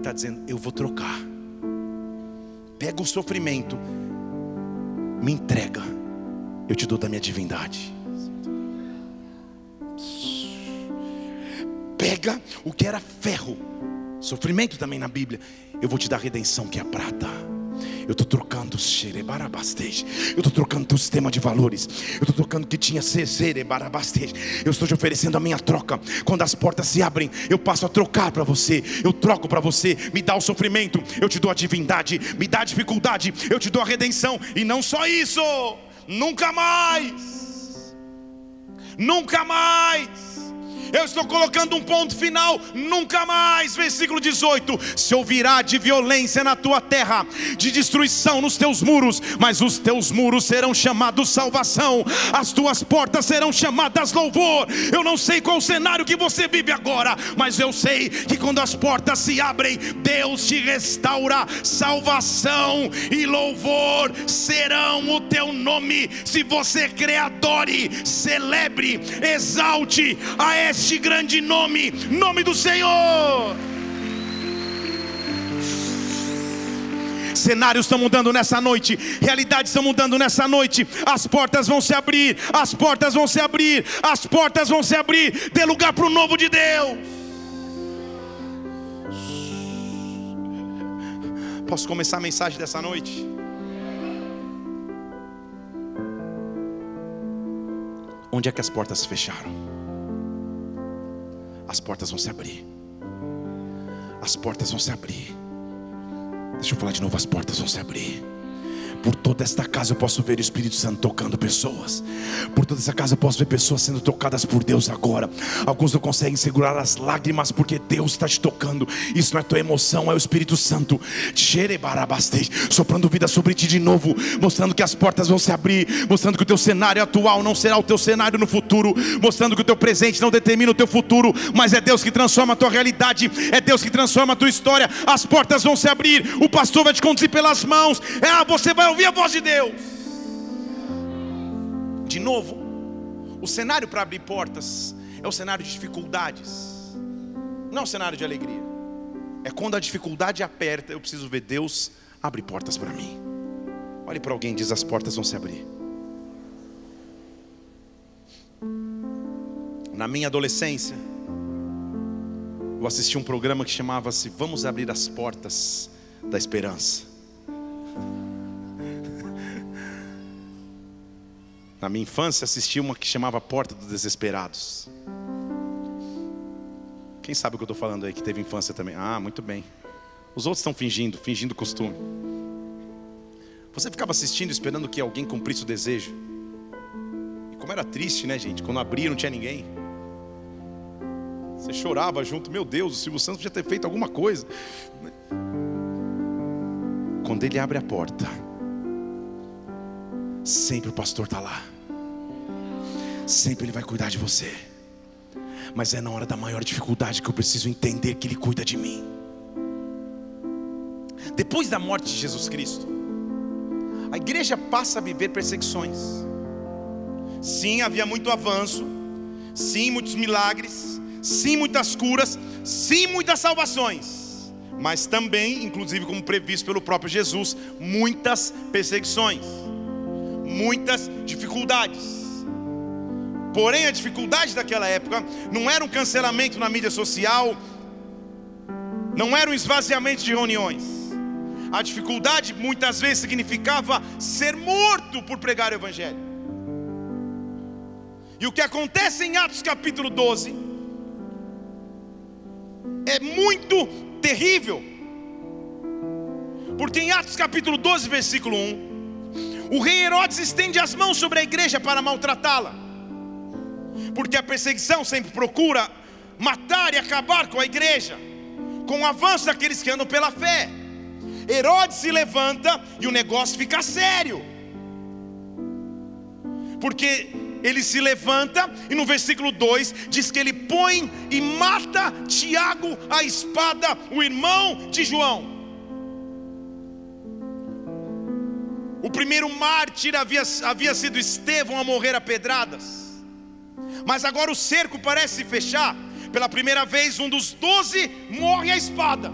está dizendo: Eu vou trocar. Pega o sofrimento, me entrega, eu te dou da minha divindade. Pega o que era ferro, sofrimento também na Bíblia, eu vou te dar redenção que é prata. Eu estou trocando Eu estou trocando teu sistema de valores. Eu estou trocando que tinha Eu estou te oferecendo a minha troca. Quando as portas se abrem, eu passo a trocar para você. Eu troco para você. Me dá o sofrimento, eu te dou a divindade. Me dá a dificuldade, eu te dou a redenção. E não só isso, nunca mais. Nunca mais eu estou colocando um ponto final, nunca mais. Versículo 18: Se ouvirá de violência na tua terra, de destruição nos teus muros, mas os teus muros serão chamados salvação, as tuas portas serão chamadas louvor. Eu não sei qual cenário que você vive agora, mas eu sei que quando as portas se abrem, Deus te restaura, salvação e louvor serão o teu nome. Se você crê, adore, celebre, exalte a esse este grande nome, nome do Senhor. Cenários estão mudando nessa noite, realidades estão mudando nessa noite. As portas vão se abrir, as portas vão se abrir, as portas vão se abrir. Dê lugar para o novo de Deus. Posso começar a mensagem dessa noite? Onde é que as portas se fecharam? As portas vão se abrir. As portas vão se abrir. Deixa eu falar de novo: as portas vão se abrir. Por toda esta casa eu posso ver o Espírito Santo tocando pessoas. Por toda essa casa eu posso ver pessoas sendo tocadas por Deus agora. Alguns não conseguem segurar as lágrimas porque Deus está te tocando. Isso não é tua emoção, é o Espírito Santo. Soprando vida sobre ti de novo, mostrando que as portas vão se abrir, mostrando que o teu cenário atual não será o teu cenário no futuro, mostrando que o teu presente não determina o teu futuro, mas é Deus que transforma a tua realidade, é Deus que transforma a tua história. As portas vão se abrir, o pastor vai te conduzir pelas mãos. É, ah, você vai ouvir a voz de Deus. De novo, o cenário para abrir portas é o cenário de dificuldades, não o cenário de alegria. É quando a dificuldade aperta, eu preciso ver Deus abrir portas para mim. Olhe para alguém diz: as portas vão se abrir. Na minha adolescência, eu assisti um programa que chamava-se Vamos Abrir as Portas da Esperança. Na minha infância assisti uma que chamava Porta dos Desesperados. Quem sabe o que eu estou falando aí que teve infância também? Ah, muito bem. Os outros estão fingindo, fingindo costume. Você ficava assistindo esperando que alguém cumprisse o desejo. E como era triste, né, gente? Quando abria não tinha ninguém. Você chorava junto, meu Deus, o Silvio Santos podia ter feito alguma coisa. Quando ele abre a porta, sempre o pastor está lá. Sempre ele vai cuidar de você. Mas é na hora da maior dificuldade que eu preciso entender que ele cuida de mim. Depois da morte de Jesus Cristo, a igreja passa a viver perseguições. Sim, havia muito avanço. Sim, muitos milagres. Sim, muitas curas. Sim, muitas salvações mas também, inclusive como previsto pelo próprio Jesus, muitas perseguições muitas dificuldades. Porém, a dificuldade daquela época não era um cancelamento na mídia social, não era um esvaziamento de reuniões. A dificuldade muitas vezes significava ser morto por pregar o Evangelho. E o que acontece em Atos capítulo 12 é muito terrível, porque em Atos capítulo 12, versículo 1, o rei Herodes estende as mãos sobre a igreja para maltratá-la, porque a perseguição sempre procura matar e acabar com a igreja, com o avanço daqueles que andam pela fé. Herodes se levanta e o negócio fica sério, porque ele se levanta e no versículo 2 diz que ele põe e mata Tiago a espada, o irmão de João. O primeiro mártir havia, havia sido Estevão a morrer a pedradas. Mas agora o cerco parece se fechar. Pela primeira vez, um dos doze morre à espada.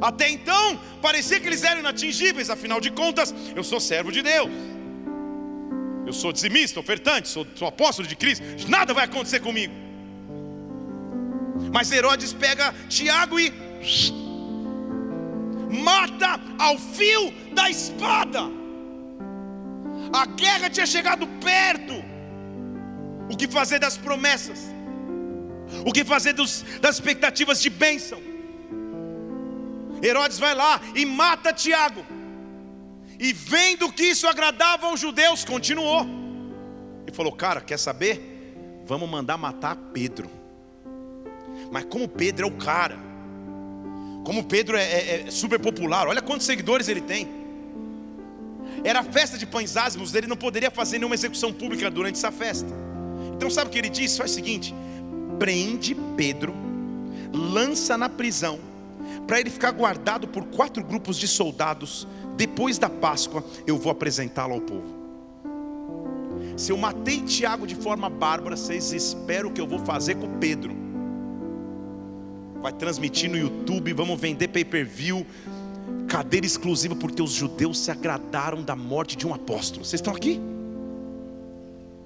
Até então, parecia que eles eram inatingíveis, afinal de contas, eu sou servo de Deus. Eu sou dizimista, ofertante, sou, sou apóstolo de Cristo. Nada vai acontecer comigo. Mas Herodes pega Tiago e mata ao fio da espada. A guerra tinha chegado perto. O que fazer das promessas? O que fazer dos, das expectativas de bênção? Herodes vai lá e mata Tiago. E vendo que isso agradava aos judeus, continuou. E falou: Cara, quer saber? Vamos mandar matar Pedro. Mas como Pedro é o cara, como Pedro é, é, é super popular, olha quantos seguidores ele tem. Era a festa de pães ázimos, ele não poderia fazer nenhuma execução pública durante essa festa. Então sabe o que ele disse? Faz o seguinte: prende Pedro, lança na prisão, para ele ficar guardado por quatro grupos de soldados. Depois da Páscoa, eu vou apresentá-lo ao povo. Se eu matei Tiago de forma bárbara, vocês esperam o que eu vou fazer com Pedro vai transmitir no YouTube, vamos vender pay-per-view, cadeira exclusiva, porque os judeus se agradaram da morte de um apóstolo. Vocês estão aqui?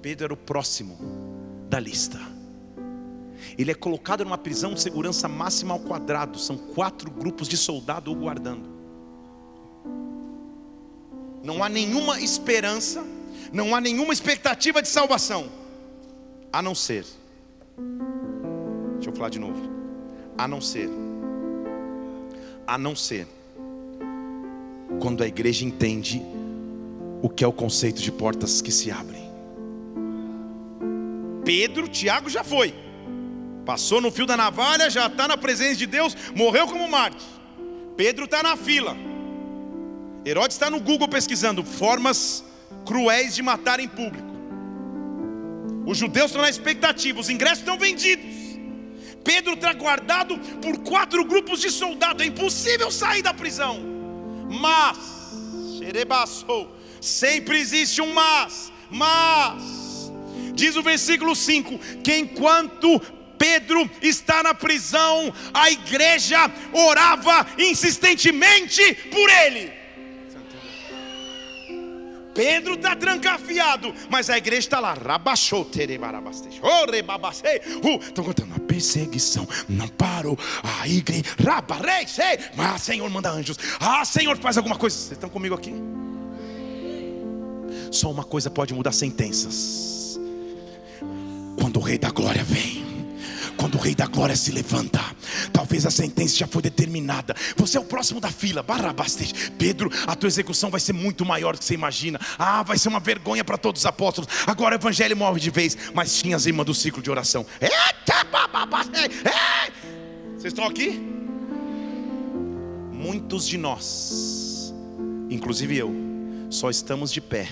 Pedro era o próximo da lista. Ele é colocado numa prisão de segurança máxima ao quadrado. São quatro grupos de soldado o guardando. Não há nenhuma esperança, não há nenhuma expectativa de salvação, a não ser Deixa eu falar de novo. A não ser, a não ser, quando a igreja entende o que é o conceito de portas que se abrem. Pedro, Tiago já foi, passou no fio da navalha, já está na presença de Deus, morreu como Marte. Pedro está na fila. Herodes está no Google pesquisando formas cruéis de matar em público. Os judeus estão na expectativa, os ingressos estão vendidos. Pedro está guardado por quatro grupos de soldados, é impossível sair da prisão. Mas, sempre existe um mas, mas, diz o versículo 5: que enquanto Pedro está na prisão, a igreja orava insistentemente por ele. Pedro está trancafiado, mas a igreja está lá. Rabachou, Estão contando a perseguição, não parou. A igreja, rabarei, mas Senhor manda anjos. Ah, Senhor faz alguma coisa. Vocês estão comigo aqui? Só uma coisa pode mudar sentenças. Quando o Rei da Glória vem quando o Rei da Glória se levanta, talvez a sentença já foi determinada. Você é o próximo da fila, Barabastej. Pedro, a tua execução vai ser muito maior do que você imagina. Ah, vai ser uma vergonha para todos os apóstolos. Agora o evangelho morre de vez. Mas tinha as irmãs do ciclo de oração. Vocês estão aqui? Muitos de nós, inclusive eu, só estamos de pé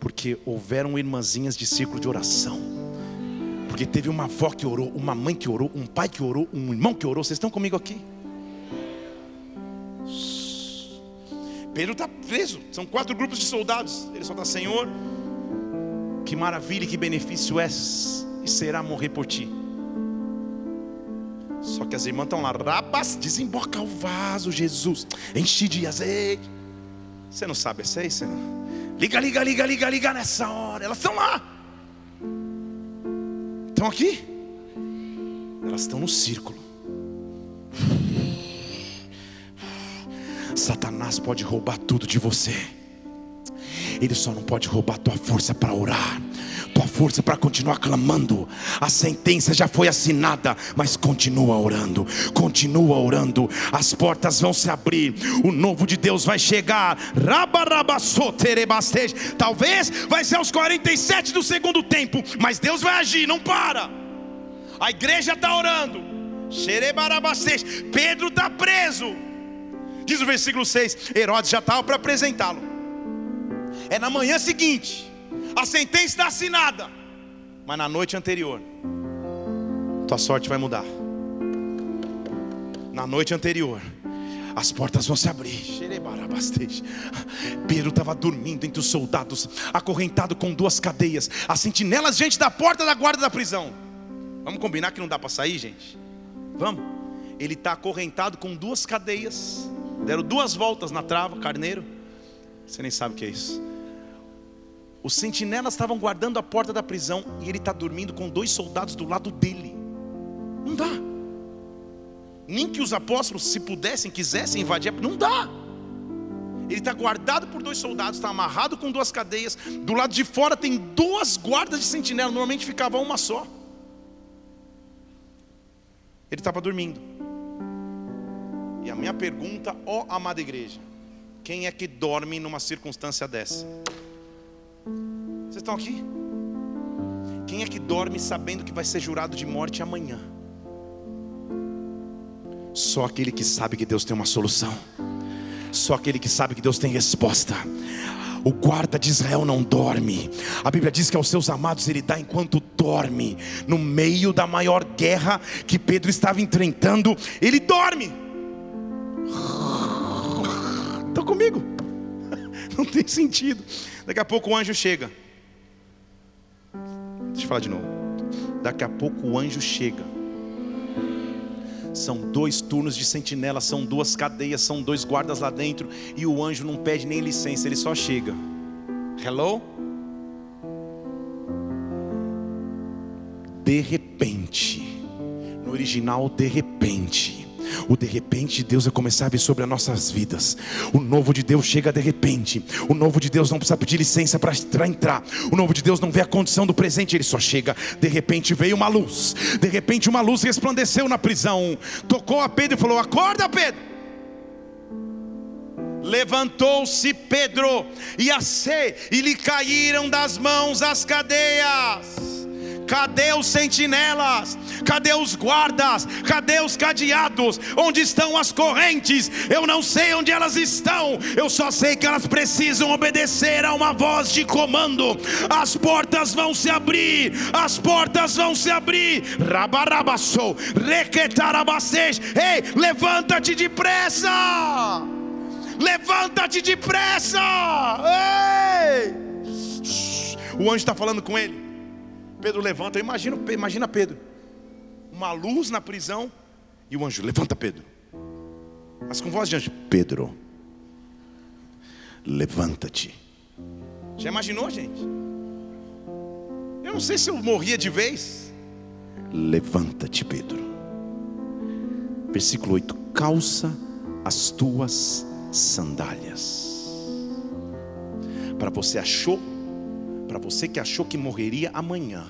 porque houveram irmãzinhas de ciclo de oração porque teve uma avó que orou, uma mãe que orou, um pai que orou, um irmão que orou. Vocês estão comigo aqui? Pedro está preso. São quatro grupos de soldados. Ele só está, Senhor, que maravilha e que benefício é e será morrer por ti. Só que as irmãs estão lá, rabas, desemboca o vaso, Jesus, enche de azeite. Você não sabe essa aí? Você. Liga, liga, liga, liga, liga nessa hora. Elas estão lá. Estão aqui? Elas estão no círculo. Satanás pode roubar tudo de você. Ele só não pode roubar tua força para orar, tua força para continuar clamando. A sentença já foi assinada, mas continua orando, continua orando. As portas vão se abrir, o novo de Deus vai chegar. Talvez vai ser aos 47 do segundo tempo, mas Deus vai agir, não para. A igreja está orando. Pedro está preso. Diz o versículo 6: Herodes já estava para apresentá-lo. É na manhã seguinte, a sentença está assinada, mas na noite anterior, tua sorte vai mudar. Na noite anterior, as portas vão se abrir. Pedro estava dormindo entre os soldados, acorrentado com duas cadeias, as sentinelas diante da porta da guarda da prisão. Vamos combinar que não dá para sair, gente? Vamos. Ele está acorrentado com duas cadeias, deram duas voltas na trava, carneiro. Você nem sabe o que é isso. Os sentinelas estavam guardando a porta da prisão e ele está dormindo com dois soldados do lado dele. Não dá. Nem que os apóstolos, se pudessem, quisessem invadir, não dá. Ele está guardado por dois soldados, está amarrado com duas cadeias. Do lado de fora tem duas guardas de sentinela, normalmente ficava uma só. Ele estava dormindo. E a minha pergunta, ó amada igreja: quem é que dorme numa circunstância dessa? Vocês estão aqui? Quem é que dorme sabendo que vai ser jurado de morte amanhã? Só aquele que sabe que Deus tem uma solução. Só aquele que sabe que Deus tem resposta. O guarda de Israel não dorme. A Bíblia diz que aos seus amados ele dá enquanto dorme. No meio da maior guerra que Pedro estava enfrentando, ele dorme. Estão comigo? Não tem sentido. Daqui a pouco o anjo chega. Deixa eu falar de novo. Daqui a pouco o anjo chega. São dois turnos de sentinela, são duas cadeias, são dois guardas lá dentro. E o anjo não pede nem licença, ele só chega. Hello? De repente, no original, de repente, O de repente de Deus vai começar a vir sobre as nossas vidas. O novo de Deus chega de repente. O novo de Deus não precisa pedir licença para entrar. O novo de Deus não vê a condição do presente, ele só chega. De repente veio uma luz. De repente uma luz resplandeceu na prisão. Tocou a Pedro e falou: Acorda, Pedro. Levantou-se Pedro e a e lhe caíram das mãos as cadeias. Cadê os sentinelas? Cadê os guardas? Cadê os cadeados? Onde estão as correntes? Eu não sei onde elas estão. Eu só sei que elas precisam obedecer a uma voz de comando. As portas vão se abrir. As portas vão se abrir. Rabarabassou, requetarabacês. Ei, levanta-te depressa. Levanta-te depressa. Ei! O anjo está falando com ele. Pedro levanta, imagina, imagina Pedro, uma luz na prisão e o anjo, levanta Pedro, mas com voz de anjo, Pedro, levanta-te. Já imaginou, gente? Eu não sei se eu morria de vez. Levanta-te, Pedro. Versículo 8: calça as tuas sandálias. Para você achou para você que achou que morreria amanhã,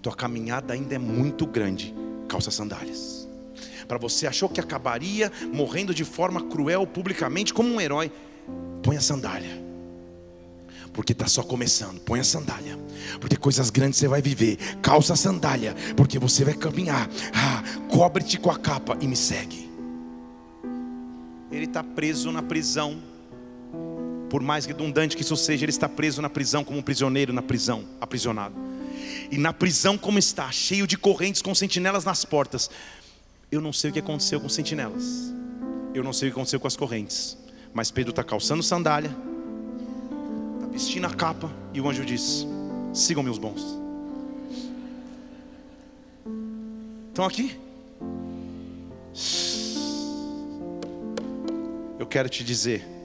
tua caminhada ainda é muito grande, calça sandálias. Para você achou que acabaria morrendo de forma cruel publicamente como um herói, põe a sandália. Porque está só começando, põe a sandália. Porque coisas grandes você vai viver. Calça a sandália, porque você vai caminhar. Ah, cobre-te com a capa e me segue. Ele está preso na prisão por mais redundante que isso seja, ele está preso na prisão como um prisioneiro na prisão, aprisionado. E na prisão como está, cheio de correntes com sentinelas nas portas. Eu não sei o que aconteceu com sentinelas. Eu não sei o que aconteceu com as correntes. Mas Pedro está calçando sandália, está vestindo a capa, e o anjo diz: sigam meus bons. Estão aqui? Eu quero te dizer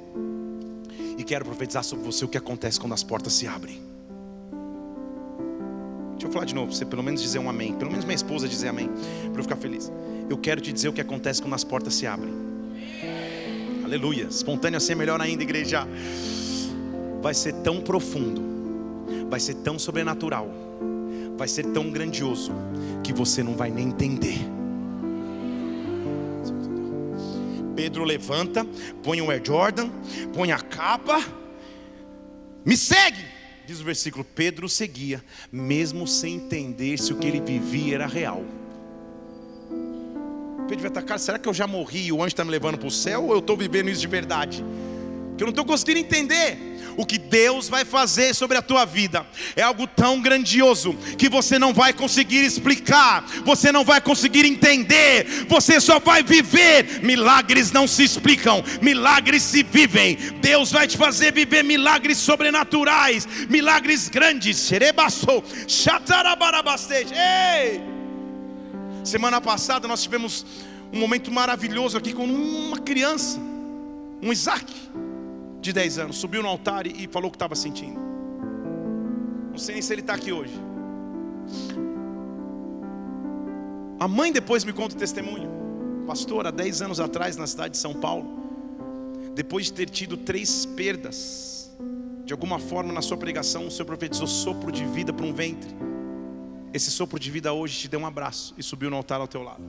e quero profetizar sobre você o que acontece quando as portas se abrem. Deixa eu falar de novo, você pelo menos dizer um amém. Pelo menos minha esposa dizer amém, para eu ficar feliz. Eu quero te dizer o que acontece quando as portas se abrem. Aleluia. Espontâneo assim é melhor ainda, igreja. Vai ser tão profundo, vai ser tão sobrenatural, vai ser tão grandioso, que você não vai nem entender. Pedro levanta, põe o Air Jordan, põe a capa, me segue, diz o versículo. Pedro seguia, mesmo sem entender se o que ele vivia era real. Pedro vai atacar, será que eu já morri e o anjo está me levando para o céu ou eu estou vivendo isso de verdade? Que eu não estou conseguindo entender o que Deus vai fazer sobre a tua vida é algo tão grandioso que você não vai conseguir explicar, você não vai conseguir entender, você só vai viver. Milagres não se explicam, milagres se vivem. Deus vai te fazer viver milagres sobrenaturais, milagres grandes. Ei! Semana passada nós tivemos um momento maravilhoso aqui com uma criança, um Isaac de 10 anos, subiu no altar e falou o que estava sentindo. Não sei nem se ele está aqui hoje. A mãe depois me conta o testemunho. Pastor, há 10 anos atrás, na cidade de São Paulo, depois de ter tido três perdas, de alguma forma na sua pregação, o Senhor profetizou sopro de vida para um ventre. Esse sopro de vida hoje te deu um abraço e subiu no altar ao teu lado.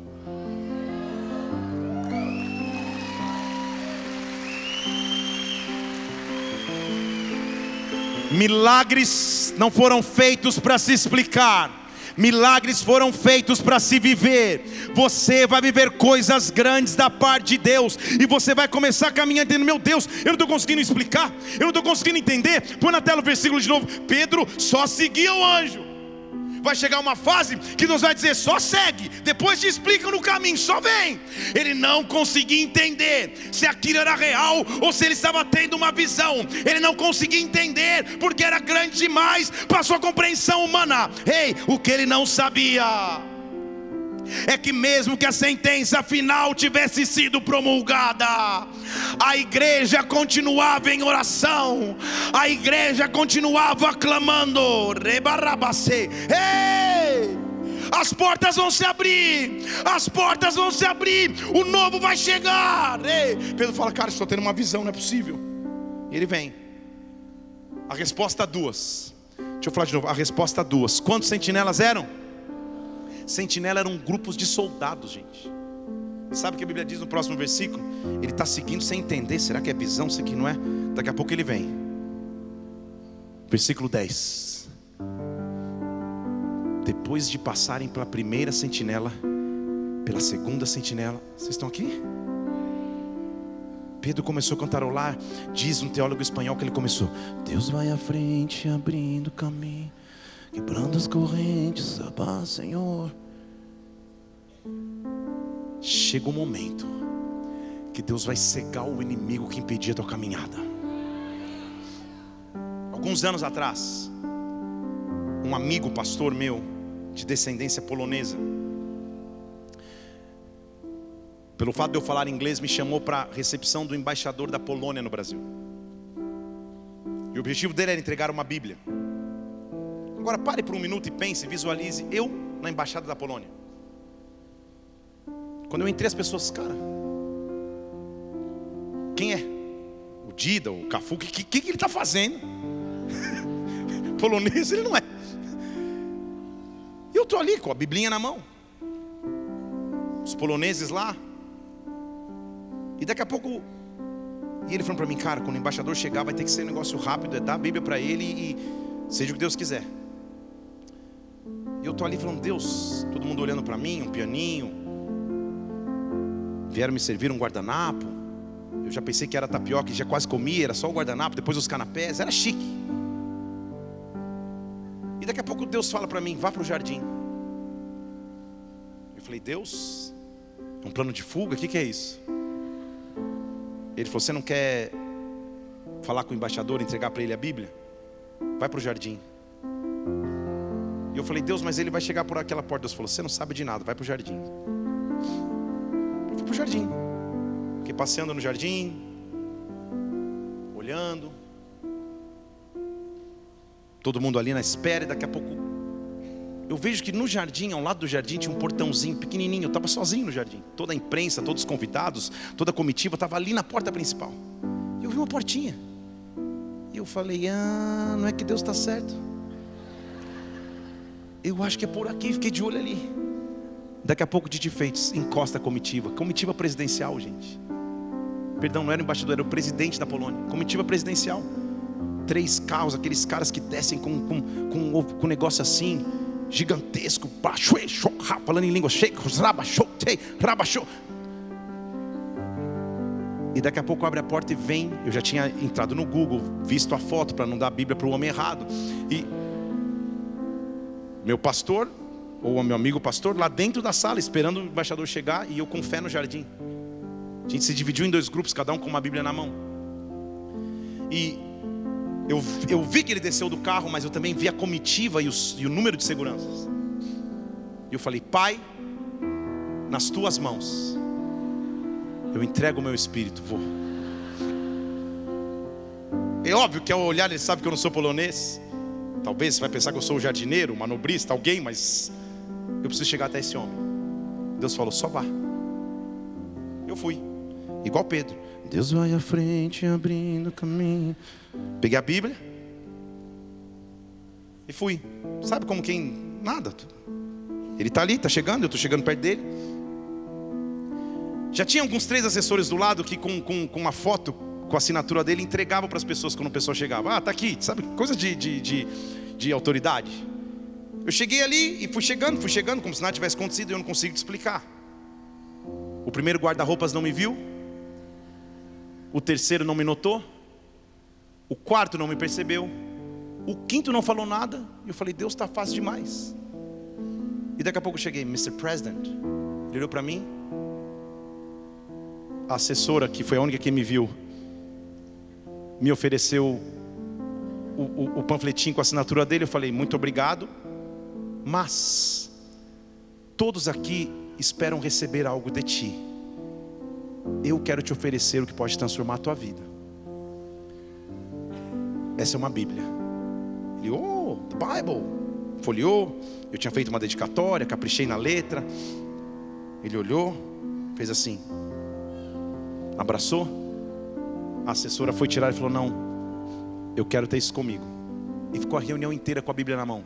Milagres não foram feitos para se explicar. Milagres foram feitos para se viver. Você vai viver coisas grandes da parte de Deus. E você vai começar a caminhar dizendo: Meu Deus, eu não estou conseguindo explicar. Eu não estou conseguindo entender. Põe na tela o versículo de novo. Pedro só seguia o anjo vai chegar uma fase que Deus vai dizer: só segue, depois te explicam no caminho, só vem. Ele não conseguia entender se aquilo era real ou se ele estava tendo uma visão. Ele não conseguia entender porque era grande demais para sua compreensão humana. Ei, o que ele não sabia é que mesmo que a sentença final tivesse sido promulgada, a igreja continuava em oração, a igreja continuava clamando, ei! as portas vão se abrir, as portas vão se abrir, o novo vai chegar. Ei, Pedro fala, cara, estou tendo uma visão, não é possível. E ele vem. A resposta duas. Deixa eu falar de novo. A resposta duas. Quantos sentinelas eram? Sentinela eram grupos de soldados, gente. Sabe o que a Bíblia diz no próximo versículo? Ele está seguindo sem entender. Será que é visão? Será que não é? Daqui a pouco ele vem. Versículo 10. Depois de passarem pela primeira sentinela, pela segunda sentinela, vocês estão aqui? Pedro começou a cantarolar. Diz um teólogo espanhol que ele começou: Deus vai à frente, abrindo caminho, quebrando as correntes, abá, Senhor. Chega o um momento que Deus vai cegar o inimigo que impedia a tua caminhada. Alguns anos atrás, um amigo pastor meu, de descendência polonesa, pelo fato de eu falar inglês, me chamou para a recepção do embaixador da Polônia no Brasil. E o objetivo dele era entregar uma Bíblia. Agora pare por um minuto e pense, visualize eu na embaixada da Polônia. Quando eu entrei, as pessoas, cara, quem é? O Dida, o Cafu, o que, que, que ele está fazendo? Polonês ele não é. E eu estou ali com a Biblinha na mão. Os poloneses lá, e daqui a pouco, e ele falou para mim, cara, quando o embaixador chegar, vai ter que ser um negócio rápido, é dar a Bíblia para ele e seja o que Deus quiser. E eu tô ali falando, Deus, todo mundo olhando para mim, um pianinho. Vieram me servir um guardanapo. Eu já pensei que era tapioca já quase comia, era só o guardanapo, depois os canapés, era chique. E daqui a pouco Deus fala para mim, vá para o jardim. Eu falei, Deus, é um plano de fuga? O que, que é isso? Ele falou: Você não quer falar com o embaixador, entregar para ele a Bíblia? Vai para o jardim. E eu falei: Deus, mas ele vai chegar por aquela porta. Deus falou: Você não sabe de nada, vai para o jardim. Eu fui para o jardim. Fiquei passeando no jardim, olhando. Todo mundo ali na espera, e daqui a pouco eu vejo que no jardim, ao lado do jardim, tinha um portãozinho pequenininho. Eu estava sozinho no jardim. Toda a imprensa, todos os convidados, toda a comitiva estava ali na porta principal. Eu vi uma portinha. E eu falei: Ah, não é que Deus está certo. Eu acho que é por aqui. Fiquei de olho ali. Daqui a pouco, de feitos, encosta a comitiva. Comitiva presidencial, gente. Perdão, não era o embaixador, era o presidente da Polônia. Comitiva presidencial. Três carros, aqueles caras que descem com, com, com, com um negócio assim gigantesco, falando em língua e daqui a pouco abre a porta e vem. Eu já tinha entrado no Google, visto a foto para não dar a Bíblia para o homem errado. E meu pastor, ou meu amigo pastor, lá dentro da sala, esperando o embaixador chegar, e eu com fé no jardim. A gente se dividiu em dois grupos, cada um com uma Bíblia na mão. E eu, eu vi que ele desceu do carro, mas eu também vi a comitiva e, os, e o número de seguranças. E eu falei, Pai, nas tuas mãos, eu entrego o meu espírito, vou. É óbvio que ao olhar ele sabe que eu não sou polonês. Talvez você vai pensar que eu sou o jardineiro, manobrista, alguém, mas eu preciso chegar até esse homem. Deus falou, só vá. Eu fui, igual Pedro. Deus vai à frente abrindo caminho. Peguei a Bíblia e fui. Sabe como quem nada? Ele está ali, está chegando, eu estou chegando perto dele. Já tinha alguns três assessores do lado que com, com, com uma foto com a assinatura dele entregavam para as pessoas quando a pessoa chegava. Ah, tá aqui, sabe? Coisa de, de, de, de autoridade. Eu cheguei ali e fui chegando, fui chegando, como se nada tivesse acontecido e eu não consigo te explicar. O primeiro guarda-roupas não me viu, o terceiro não me notou, o quarto não me percebeu, o quinto não falou nada, e eu falei, Deus está fácil demais. E daqui a pouco eu cheguei, Mr. President. Ele olhou para mim, a assessora, que foi a única que me viu, me ofereceu o, o, o panfletinho com a assinatura dele. Eu falei, muito obrigado, mas todos aqui esperam receber algo de ti eu quero te oferecer o que pode transformar a tua vida. Essa é uma Bíblia. Ele, oh, the Bible. folheou, eu tinha feito uma dedicatória, caprichei na letra. Ele olhou, fez assim, abraçou. A assessora foi tirar e falou: Não, eu quero ter isso comigo. E ficou a reunião inteira com a Bíblia na mão.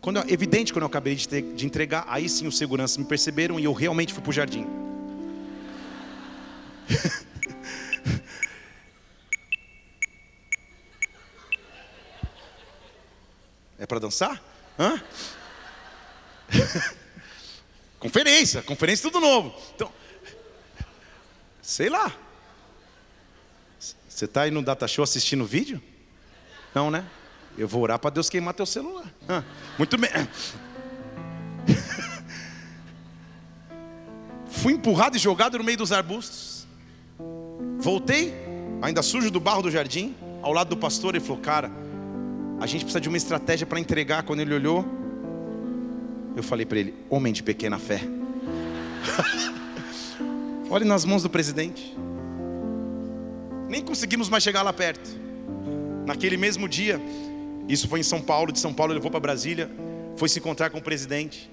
Quando, evidente, quando eu acabei de, ter, de entregar, aí sim os seguranças me perceberam e eu realmente fui para o jardim. é para dançar? Hã? conferência, conferência tudo novo. Então, sei lá. Você está aí no Data Show assistindo o vídeo? Não, né? Eu vou orar para Deus queimar teu celular. Ah, muito bem. Fui empurrado e jogado no meio dos arbustos. Voltei, ainda sujo do barro do jardim, ao lado do pastor. Ele falou: Cara, a gente precisa de uma estratégia para entregar. Quando ele olhou, eu falei para ele: Homem de pequena fé. Olhe nas mãos do presidente. Nem conseguimos mais chegar lá perto. Naquele mesmo dia, isso foi em São Paulo, de São Paulo ele levou para Brasília, foi se encontrar com o presidente.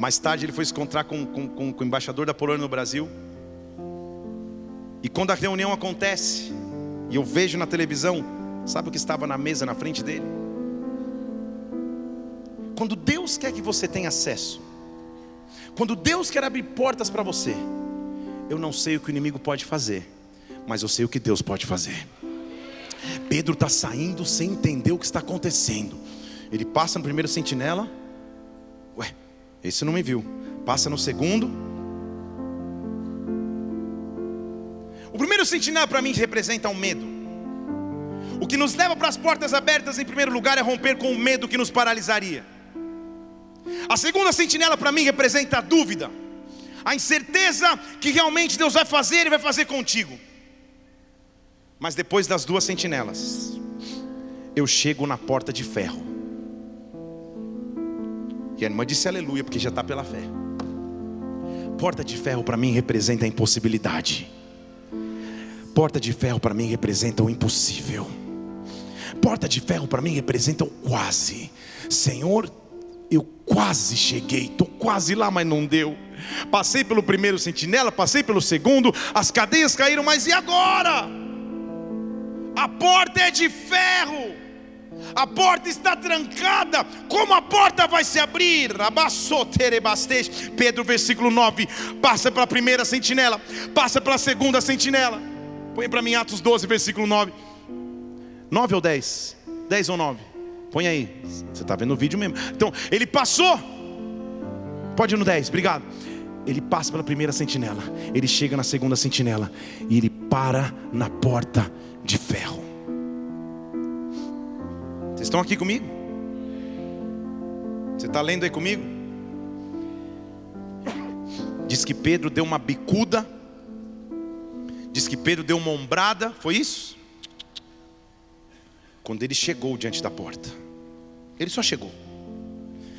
Mais tarde ele foi se encontrar com, com, com, com o embaixador da Polônia no Brasil. E quando a reunião acontece, e eu vejo na televisão, sabe o que estava na mesa na frente dele? Quando Deus quer que você tenha acesso, quando Deus quer abrir portas para você, eu não sei o que o inimigo pode fazer, mas eu sei o que Deus pode fazer. Pedro está saindo sem entender o que está acontecendo. Ele passa no primeiro sentinela, ué, esse não me viu. Passa no segundo. O primeiro sentinela para mim representa o um medo. O que nos leva para as portas abertas, em primeiro lugar, é romper com o medo que nos paralisaria. A segunda sentinela para mim representa a dúvida, a incerteza que realmente Deus vai fazer e vai fazer contigo. Mas depois das duas sentinelas, eu chego na porta de ferro. E a irmã disse aleluia, porque já está pela fé. Porta de ferro para mim representa a impossibilidade. Porta de ferro para mim representa o impossível. Porta de ferro para mim representa o quase. Senhor, eu quase cheguei, estou quase lá, mas não deu. Passei pelo primeiro sentinela, passei pelo segundo, as cadeias caíram, mas e agora? A porta é de ferro. A porta está trancada. Como a porta vai se abrir? Pedro, versículo 9. Passa pela primeira sentinela. Passa pela segunda sentinela. Põe para mim Atos 12, versículo 9. 9 ou 10? 10 ou 9? Põe aí. Você está vendo o vídeo mesmo. Então, ele passou. Pode ir no 10, obrigado. Ele passa pela primeira sentinela. Ele chega na segunda sentinela. E ele para na porta de ferro. Vocês estão aqui comigo? Você está lendo aí comigo? Diz que Pedro deu uma bicuda. Diz que Pedro deu uma ombrada. Foi isso? Quando ele chegou diante da porta. Ele só chegou.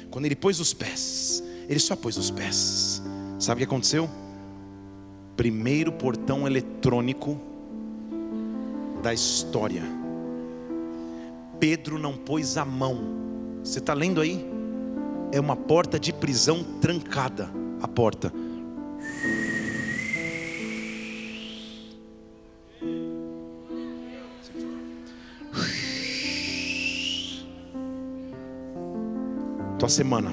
Quando ele pôs os pés. Ele só pôs os pés. Sabe o que aconteceu? Primeiro portão eletrônico da história. Pedro não pôs a mão. Você está lendo aí? É uma porta de prisão trancada. A porta. Tua semana.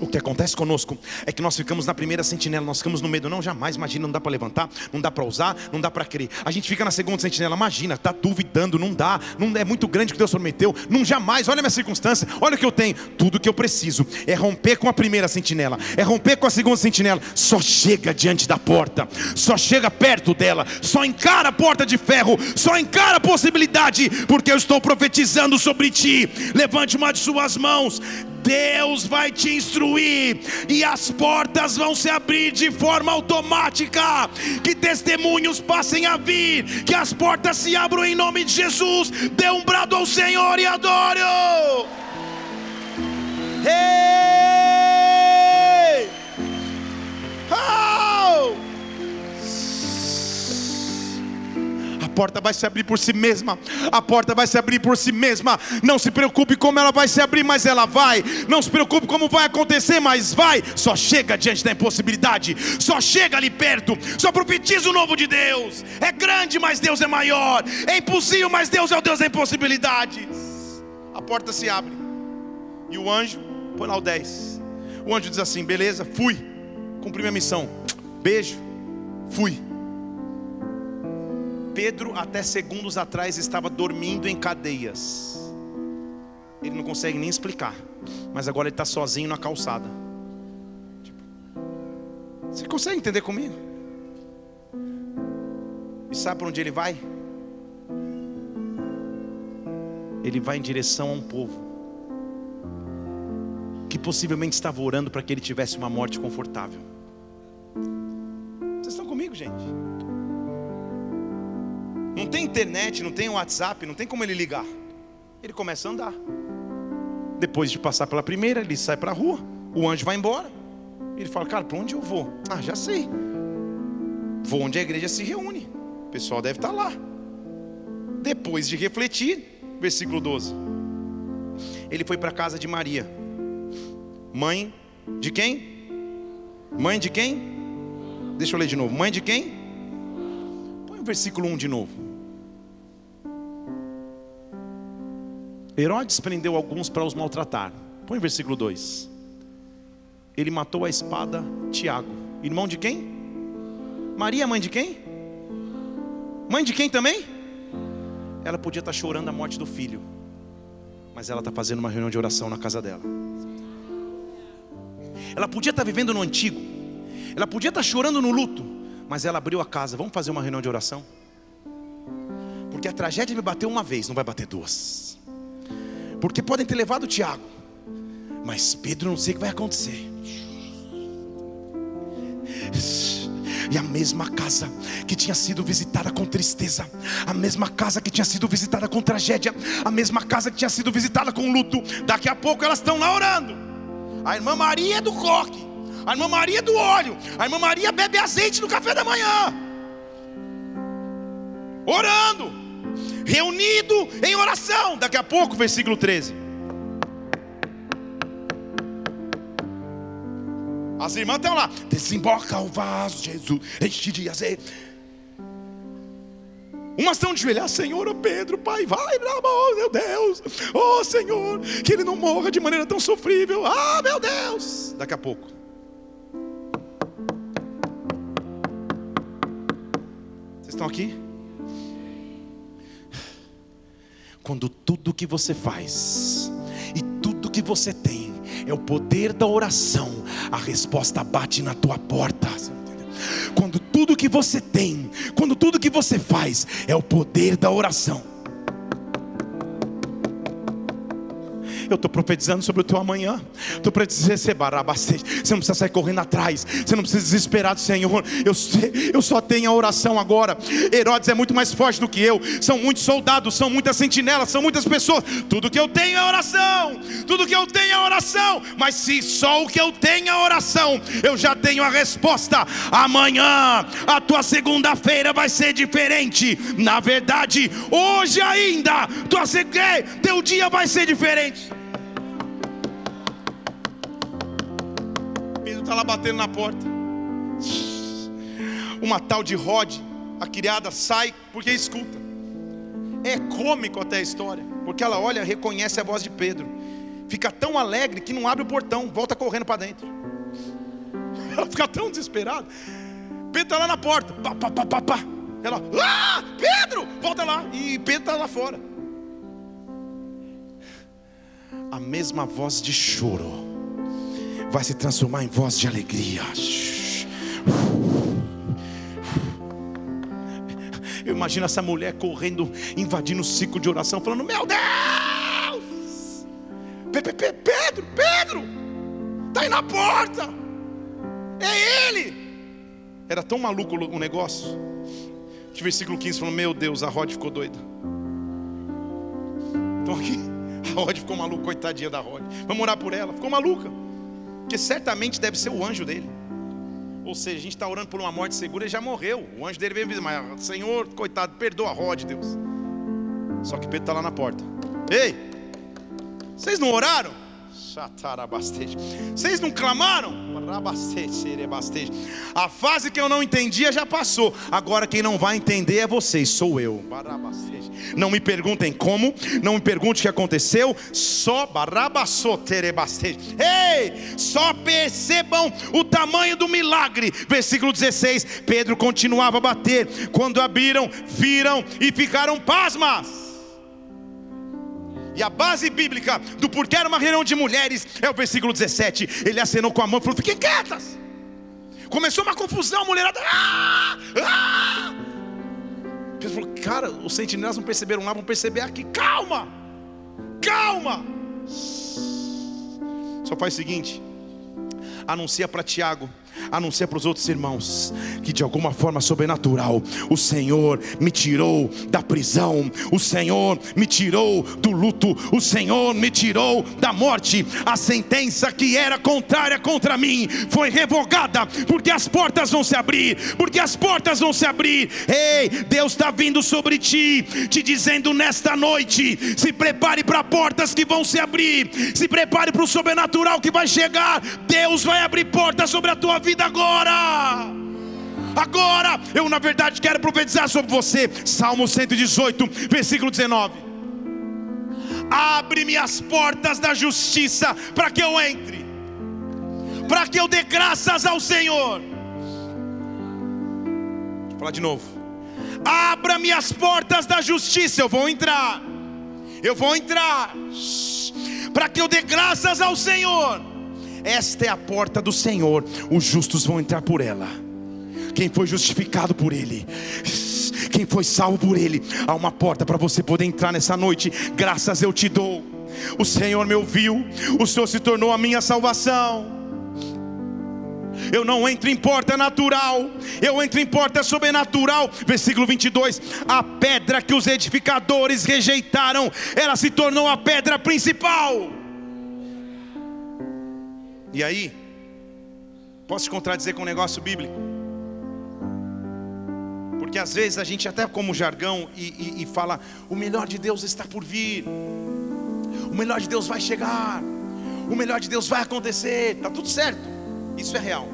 O que acontece conosco é que nós ficamos na primeira sentinela, nós ficamos no medo, não, jamais, imagina, não dá para levantar, não dá para usar, não dá para crer. A gente fica na segunda sentinela, imagina, está duvidando, não dá, não é muito grande o que Deus prometeu, não jamais, olha a minha circunstância, olha o que eu tenho, tudo que eu preciso é romper com a primeira sentinela, é romper com a segunda sentinela, só chega diante da porta, só chega perto dela, só encara a porta de ferro, só encara a possibilidade, porque eu estou profetizando sobre ti. Levante uma de suas mãos, Deus vai te instruir e as portas vão se abrir de forma automática. Que testemunhos passem a vir, que as portas se abram em nome de Jesus. Dê um brado ao Senhor e adore. Hey! Oh! Porta vai se abrir por si mesma. A porta vai se abrir por si mesma. Não se preocupe como ela vai se abrir, mas ela vai. Não se preocupe como vai acontecer, mas vai. Só chega diante da impossibilidade. Só chega ali perto. Só profetiza o novo de Deus. É grande, mas Deus é maior. É impossível, mas Deus é o Deus da impossibilidades. A porta se abre. E o anjo, põe lá o 10. O anjo diz assim: beleza, fui. Cumpri minha missão. Beijo. Fui. Pedro, até segundos atrás, estava dormindo em cadeias. Ele não consegue nem explicar. Mas agora ele está sozinho na calçada. Tipo, você consegue entender comigo? E sabe para onde ele vai? Ele vai em direção a um povo que possivelmente estava orando para que ele tivesse uma morte confortável. Vocês estão comigo, gente? Não tem internet, não tem WhatsApp, não tem como ele ligar. Ele começa a andar. Depois de passar pela primeira, ele sai para a rua. O anjo vai embora. Ele fala, cara, para onde eu vou? Ah, já sei. Vou onde a igreja se reúne. O pessoal deve estar lá. Depois de refletir, versículo 12. Ele foi para a casa de Maria. Mãe de quem? Mãe de quem? Deixa eu ler de novo. Mãe de quem? Põe o versículo 1 de novo. Herodes prendeu alguns para os maltratar. Põe o versículo 2. Ele matou a espada Tiago. Irmão de quem? Maria, mãe de quem? Mãe de quem também? Ela podia estar chorando a morte do filho, mas ela está fazendo uma reunião de oração na casa dela. Ela podia estar vivendo no antigo, ela podia estar chorando no luto, mas ela abriu a casa. Vamos fazer uma reunião de oração? Porque a tragédia me bateu uma vez, não vai bater duas. Porque podem ter levado Tiago, mas Pedro não sei o que vai acontecer. E a mesma casa que tinha sido visitada com tristeza, a mesma casa que tinha sido visitada com tragédia, a mesma casa que tinha sido visitada com luto, daqui a pouco elas estão lá orando. A irmã Maria é do coque, a irmã Maria é do óleo, a irmã Maria bebe azeite no café da manhã, orando reunido em oração. Daqui a pouco, versículo 13. As irmãs estão lá, desemboca o vaso, Jesus, este dia Umas estão de joelhar, Senhor, oh Pedro, Pai, vai, meu Deus, oh Senhor, que ele não morra de maneira tão sofrível, ah meu Deus. Daqui a pouco, vocês estão aqui? Quando tudo que você faz e tudo que você tem é o poder da oração, a resposta bate na tua porta. Quando tudo que você tem, quando tudo que você faz é o poder da oração. Eu estou profetizando sobre o teu amanhã. Estou profetizando, você não precisa sair correndo atrás. Você não precisa desesperar do Senhor. Eu, eu só tenho a oração agora. Herodes é muito mais forte do que eu. São muitos soldados, são muitas sentinelas, são muitas pessoas. Tudo que eu tenho é oração. Tudo que eu tenho é oração. Mas se só o que eu tenho é oração, eu já tenho a resposta. Amanhã, a tua segunda-feira vai ser diferente. Na verdade, hoje ainda, tua, teu dia vai ser diferente. Está lá batendo na porta. Uma tal de Rod, a criada, sai porque escuta. É cômico até a história, porque ela olha, reconhece a voz de Pedro, fica tão alegre que não abre o portão, volta correndo para dentro. Ela fica tão desesperada. Pedro está lá na porta, pá, pá, pá, pá, pá. Ela, ah, Pedro, volta lá. E Pedro está lá fora. A mesma voz de choro vai se transformar em voz de alegria. Eu imagino essa mulher correndo, invadindo o ciclo de oração, falando: Meu Deus! Pedro, Pedro, está aí na porta, é ele. Era tão maluco o negócio, que versículo 15 falou: Meu Deus, a Rod ficou doida. Então aqui, a Rod ficou maluca, coitadinha da Rod. Vamos orar por ela, ficou maluca. Porque certamente deve ser o anjo dele. Ou seja, a gente está orando por uma morte segura e já morreu. O anjo dele veio dizer, mas Senhor, coitado, perdoa a Rod, Deus. Só que Pedro está lá na porta. Ei, vocês não oraram? Vocês não clamaram? A fase que eu não entendia já passou. Agora quem não vai entender é vocês, sou eu. Não me perguntem como, não me pergunte o que aconteceu, só Ei, só percebam o tamanho do milagre. Versículo 16: Pedro continuava a bater. Quando abriram, viram e ficaram pasmas. E a base bíblica do porquê era uma reunião de mulheres é o versículo 17. Ele acenou com a mão e falou: Fiquem quietas. Começou uma confusão, a mulherada. Ah, ah. Pedro falou: Cara, os sentinelas não perceberam lá, vão perceber aqui. Calma, calma. Só faz o seguinte: anuncia para Tiago anuncia para os outros irmãos que de alguma forma sobrenatural o Senhor me tirou da prisão, o Senhor me tirou do luto, o Senhor me tirou da morte. A sentença que era contrária contra mim foi revogada, porque as portas vão se abrir, porque as portas vão se abrir. Ei, Deus está vindo sobre ti, te dizendo nesta noite: se prepare para portas que vão se abrir, se prepare para o sobrenatural que vai chegar. Deus vai abrir portas sobre a tua vida vida agora. Agora, eu na verdade quero profetizar sobre você. Salmo 118, versículo 19. Abre-me as portas da justiça para que eu entre, para que eu dê graças ao Senhor. Vou falar de novo. Abra-me as portas da justiça, eu vou entrar. Eu vou entrar. Para que eu dê graças ao Senhor esta é a porta do Senhor, os justos vão entrar por ela. Quem foi justificado por Ele, quem foi salvo por Ele, há uma porta para você poder entrar nessa noite. Graças eu te dou. O Senhor me ouviu, o Senhor se tornou a minha salvação. Eu não entro em porta natural, eu entro em porta sobrenatural. Versículo 22: A pedra que os edificadores rejeitaram, ela se tornou a pedra principal. E aí, posso te contradizer com um negócio bíblico? Porque às vezes a gente até como jargão e, e, e fala, o melhor de Deus está por vir, o melhor de Deus vai chegar, o melhor de Deus vai acontecer, está tudo certo, isso é real,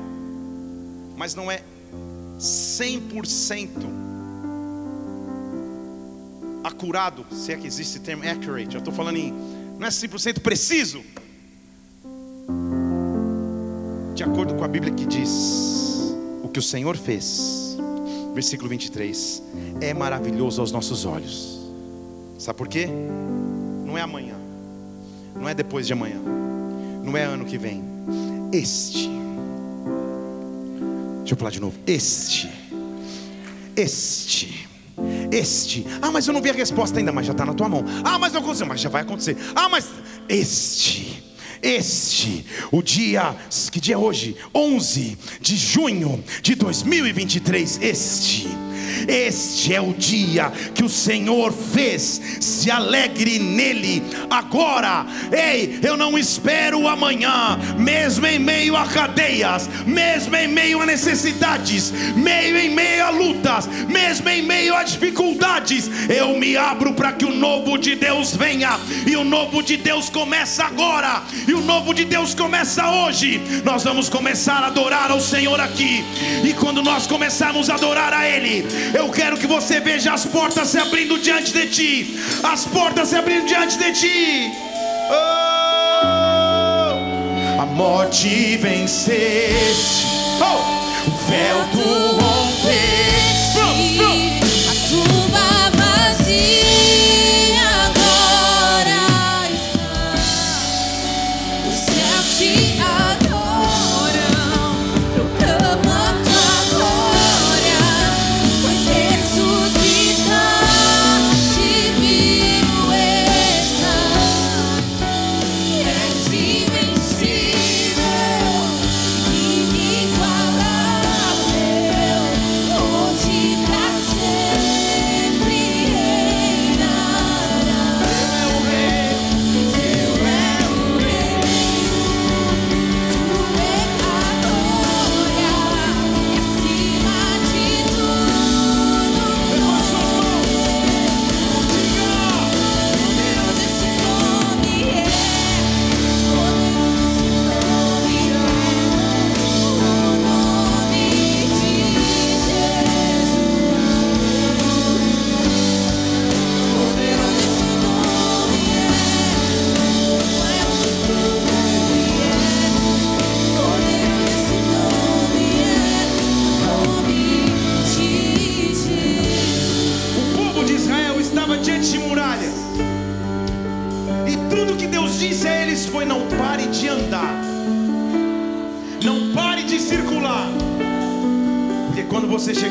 mas não é 100% acurado, se é que existe o termo accurate, eu estou falando em, não é 100% preciso, de acordo com a Bíblia que diz: o que o Senhor fez, versículo 23, é maravilhoso aos nossos olhos. Sabe por quê? Não é amanhã, não é depois de amanhã, não é ano que vem. Este, deixa eu falar de novo: este, este. Este, ah, mas eu não vi a resposta ainda, mas já está na tua mão. Ah, mas não aconteceu, mas já vai acontecer. Ah, mas este este, o dia, que dia é hoje? 11 de junho de 2023, este este é o dia que o Senhor fez. Se alegre nele agora. Ei, eu não espero amanhã, mesmo em meio a cadeias, mesmo em meio a necessidades, meio em meio a lutas, mesmo em meio a dificuldades, eu me abro para que o novo de Deus venha. E o novo de Deus começa agora. E o novo de Deus começa hoje. Nós vamos começar a adorar ao Senhor aqui. E quando nós começarmos a adorar a Ele, eu quero que você veja as portas se abrindo diante de ti. As portas se abrindo diante de ti. Oh, a morte venceste. Oh, o véu do você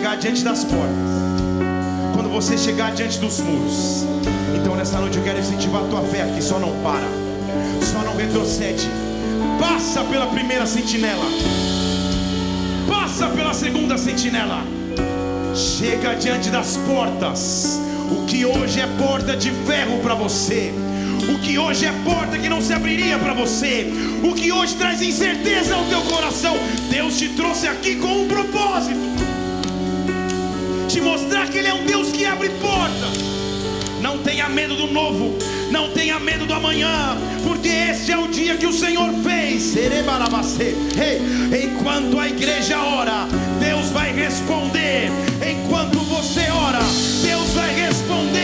chegar diante das portas, quando você chegar diante dos muros, então nessa noite eu quero incentivar a tua fé aqui, só não para, só não retrocede, passa pela primeira sentinela, passa pela segunda sentinela, chega diante das portas, o que hoje é porta de ferro para você. O que hoje é porta que não se abriria para você, o que hoje traz incerteza ao teu coração, Deus te trouxe aqui com um propósito te mostrar que Ele é um Deus que abre porta. Não tenha medo do novo, não tenha medo do amanhã, porque esse é o dia que o Senhor fez. Enquanto a igreja ora, Deus vai responder. Enquanto você ora, Deus vai responder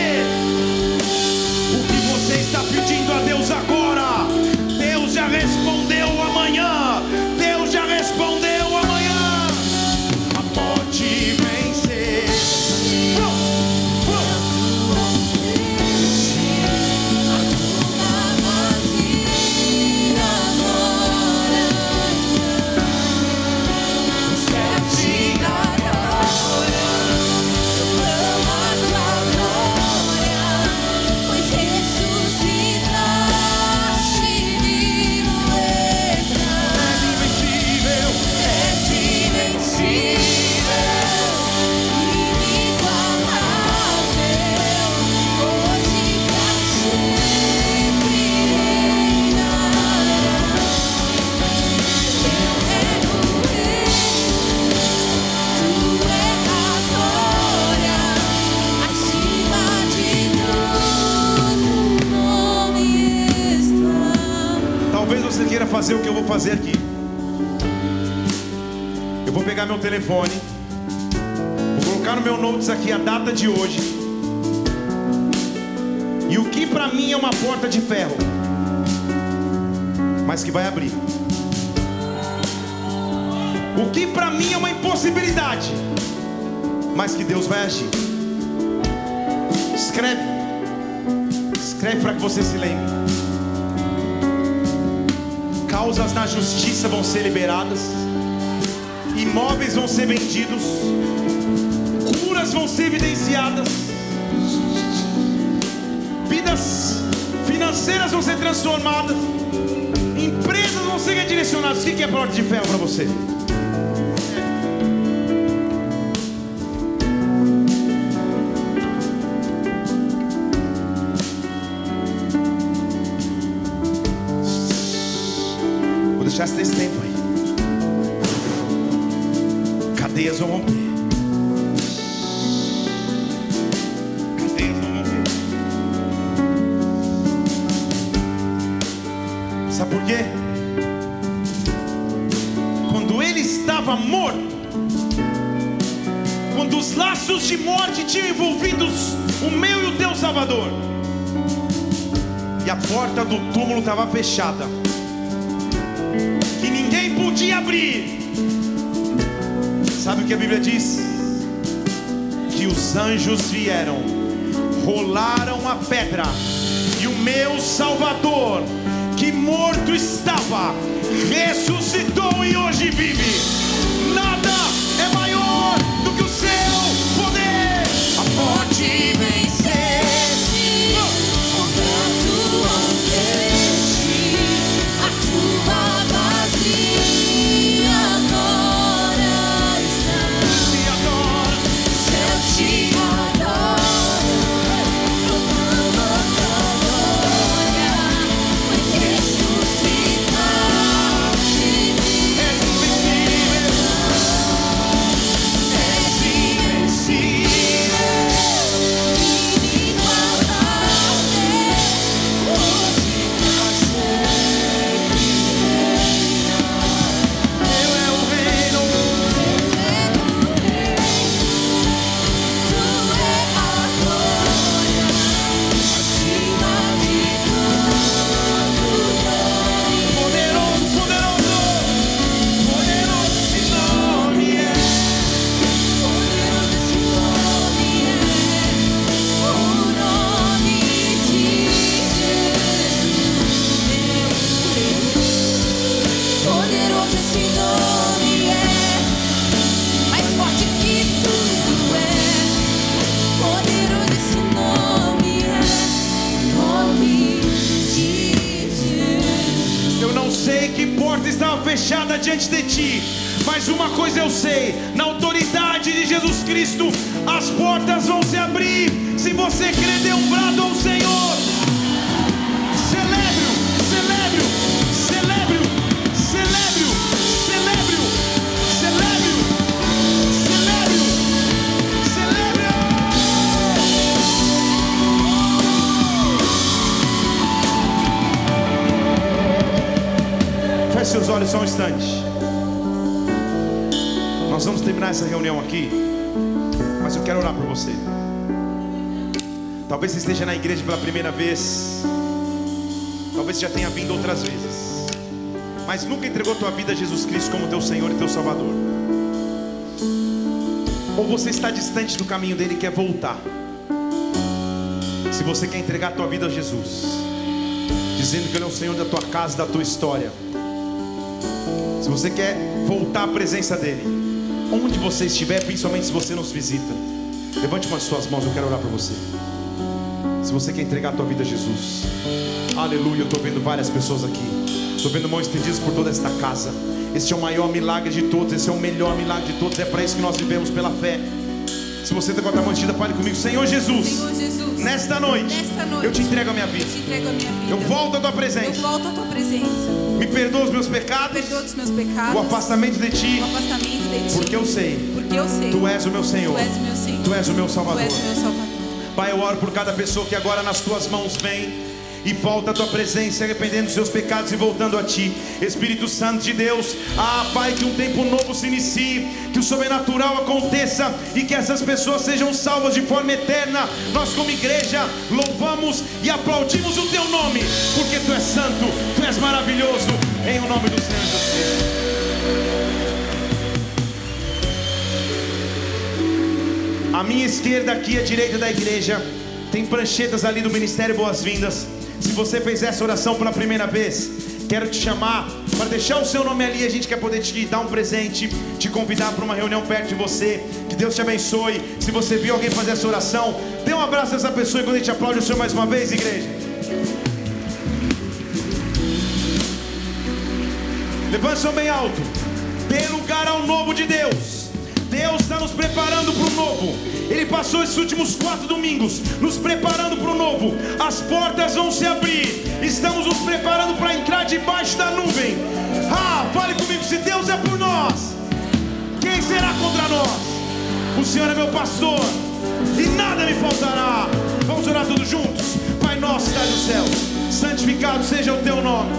telefone, vou colocar no meu notes aqui a data de hoje. E o que para mim é uma porta de ferro, mas que vai abrir. O que para mim é uma impossibilidade, mas que Deus vai agir. Escreve, escreve para que você se lembre causas na justiça vão ser liberadas, imóveis vão ser vendidos, curas vão ser evidenciadas, vidas financeiras vão ser transformadas, empresas vão ser redirecionadas. O que é porta de ferro para você? Túmulo estava fechada podia abrir. Sabe o que a Bíblia diz? Que os anjos vieram, rolaram a pedra, e o meu Salvador, que morto estava, ressuscitou e hoje vive. Talvez você esteja na igreja pela primeira vez, talvez você já tenha vindo outras vezes, mas nunca entregou tua vida a Jesus Cristo como teu Senhor e teu Salvador. Ou você está distante do caminho dele e quer voltar. Se você quer entregar tua vida a Jesus, dizendo que Ele é o Senhor da tua casa, da tua história. Se você quer voltar à presença dEle, onde você estiver, principalmente se você nos visita, levante uma de suas mãos, eu quero orar por você. Se você quer entregar a tua vida a Jesus, aleluia, eu estou vendo várias pessoas aqui, estou vendo mãos estendidas por toda esta casa. Este é o maior milagre de todos, esse é o melhor milagre de todos, é para isso que nós vivemos pela fé. Se você está com a tua mão estendida, fale comigo, Senhor Jesus, Senhor Jesus, nesta noite, nesta noite, eu te entrego a minha vida, eu minha vida. eu volto à tua Eu presença, tua presença. me perdoa os meus pecados, dos meus pecados. o afastamento de ti, o afastamento de ti. porque eu sei, Porque eu sei. tu és o meu Senhor, Tu és o meu Senhor. tu és o meu Salvador. Pai, eu oro por cada pessoa que agora nas tuas mãos vem e volta à tua presença, arrependendo dos seus pecados e voltando a ti. Espírito Santo de Deus, ah, Pai, que um tempo novo se inicie, que o sobrenatural aconteça e que essas pessoas sejam salvas de forma eterna. Nós, como igreja, louvamos e aplaudimos o teu nome, porque tu és santo, tu és maravilhoso, em o nome do Senhor Jesus À minha esquerda, aqui à direita da igreja, tem pranchetas ali do Ministério Boas-Vindas. Se você fez essa oração pela primeira vez, quero te chamar para deixar o seu nome ali. A gente quer poder te dar um presente, te convidar para uma reunião perto de você. Que Deus te abençoe. Se você viu alguém fazer essa oração, dê um abraço a essa pessoa e quando a gente aplaude o Senhor mais uma vez, igreja. Levante seu bem alto. Dê lugar ao novo de Deus. Deus está nos preparando para o novo. Ele passou esses últimos quatro domingos nos preparando para o novo. As portas vão se abrir. Estamos nos preparando para entrar debaixo da nuvem. Ah, fale comigo. Se Deus é por nós, quem será contra nós? O Senhor é meu pastor e nada me faltará. Vamos orar todos juntos. Pai nosso que está nos céus, santificado seja o teu nome.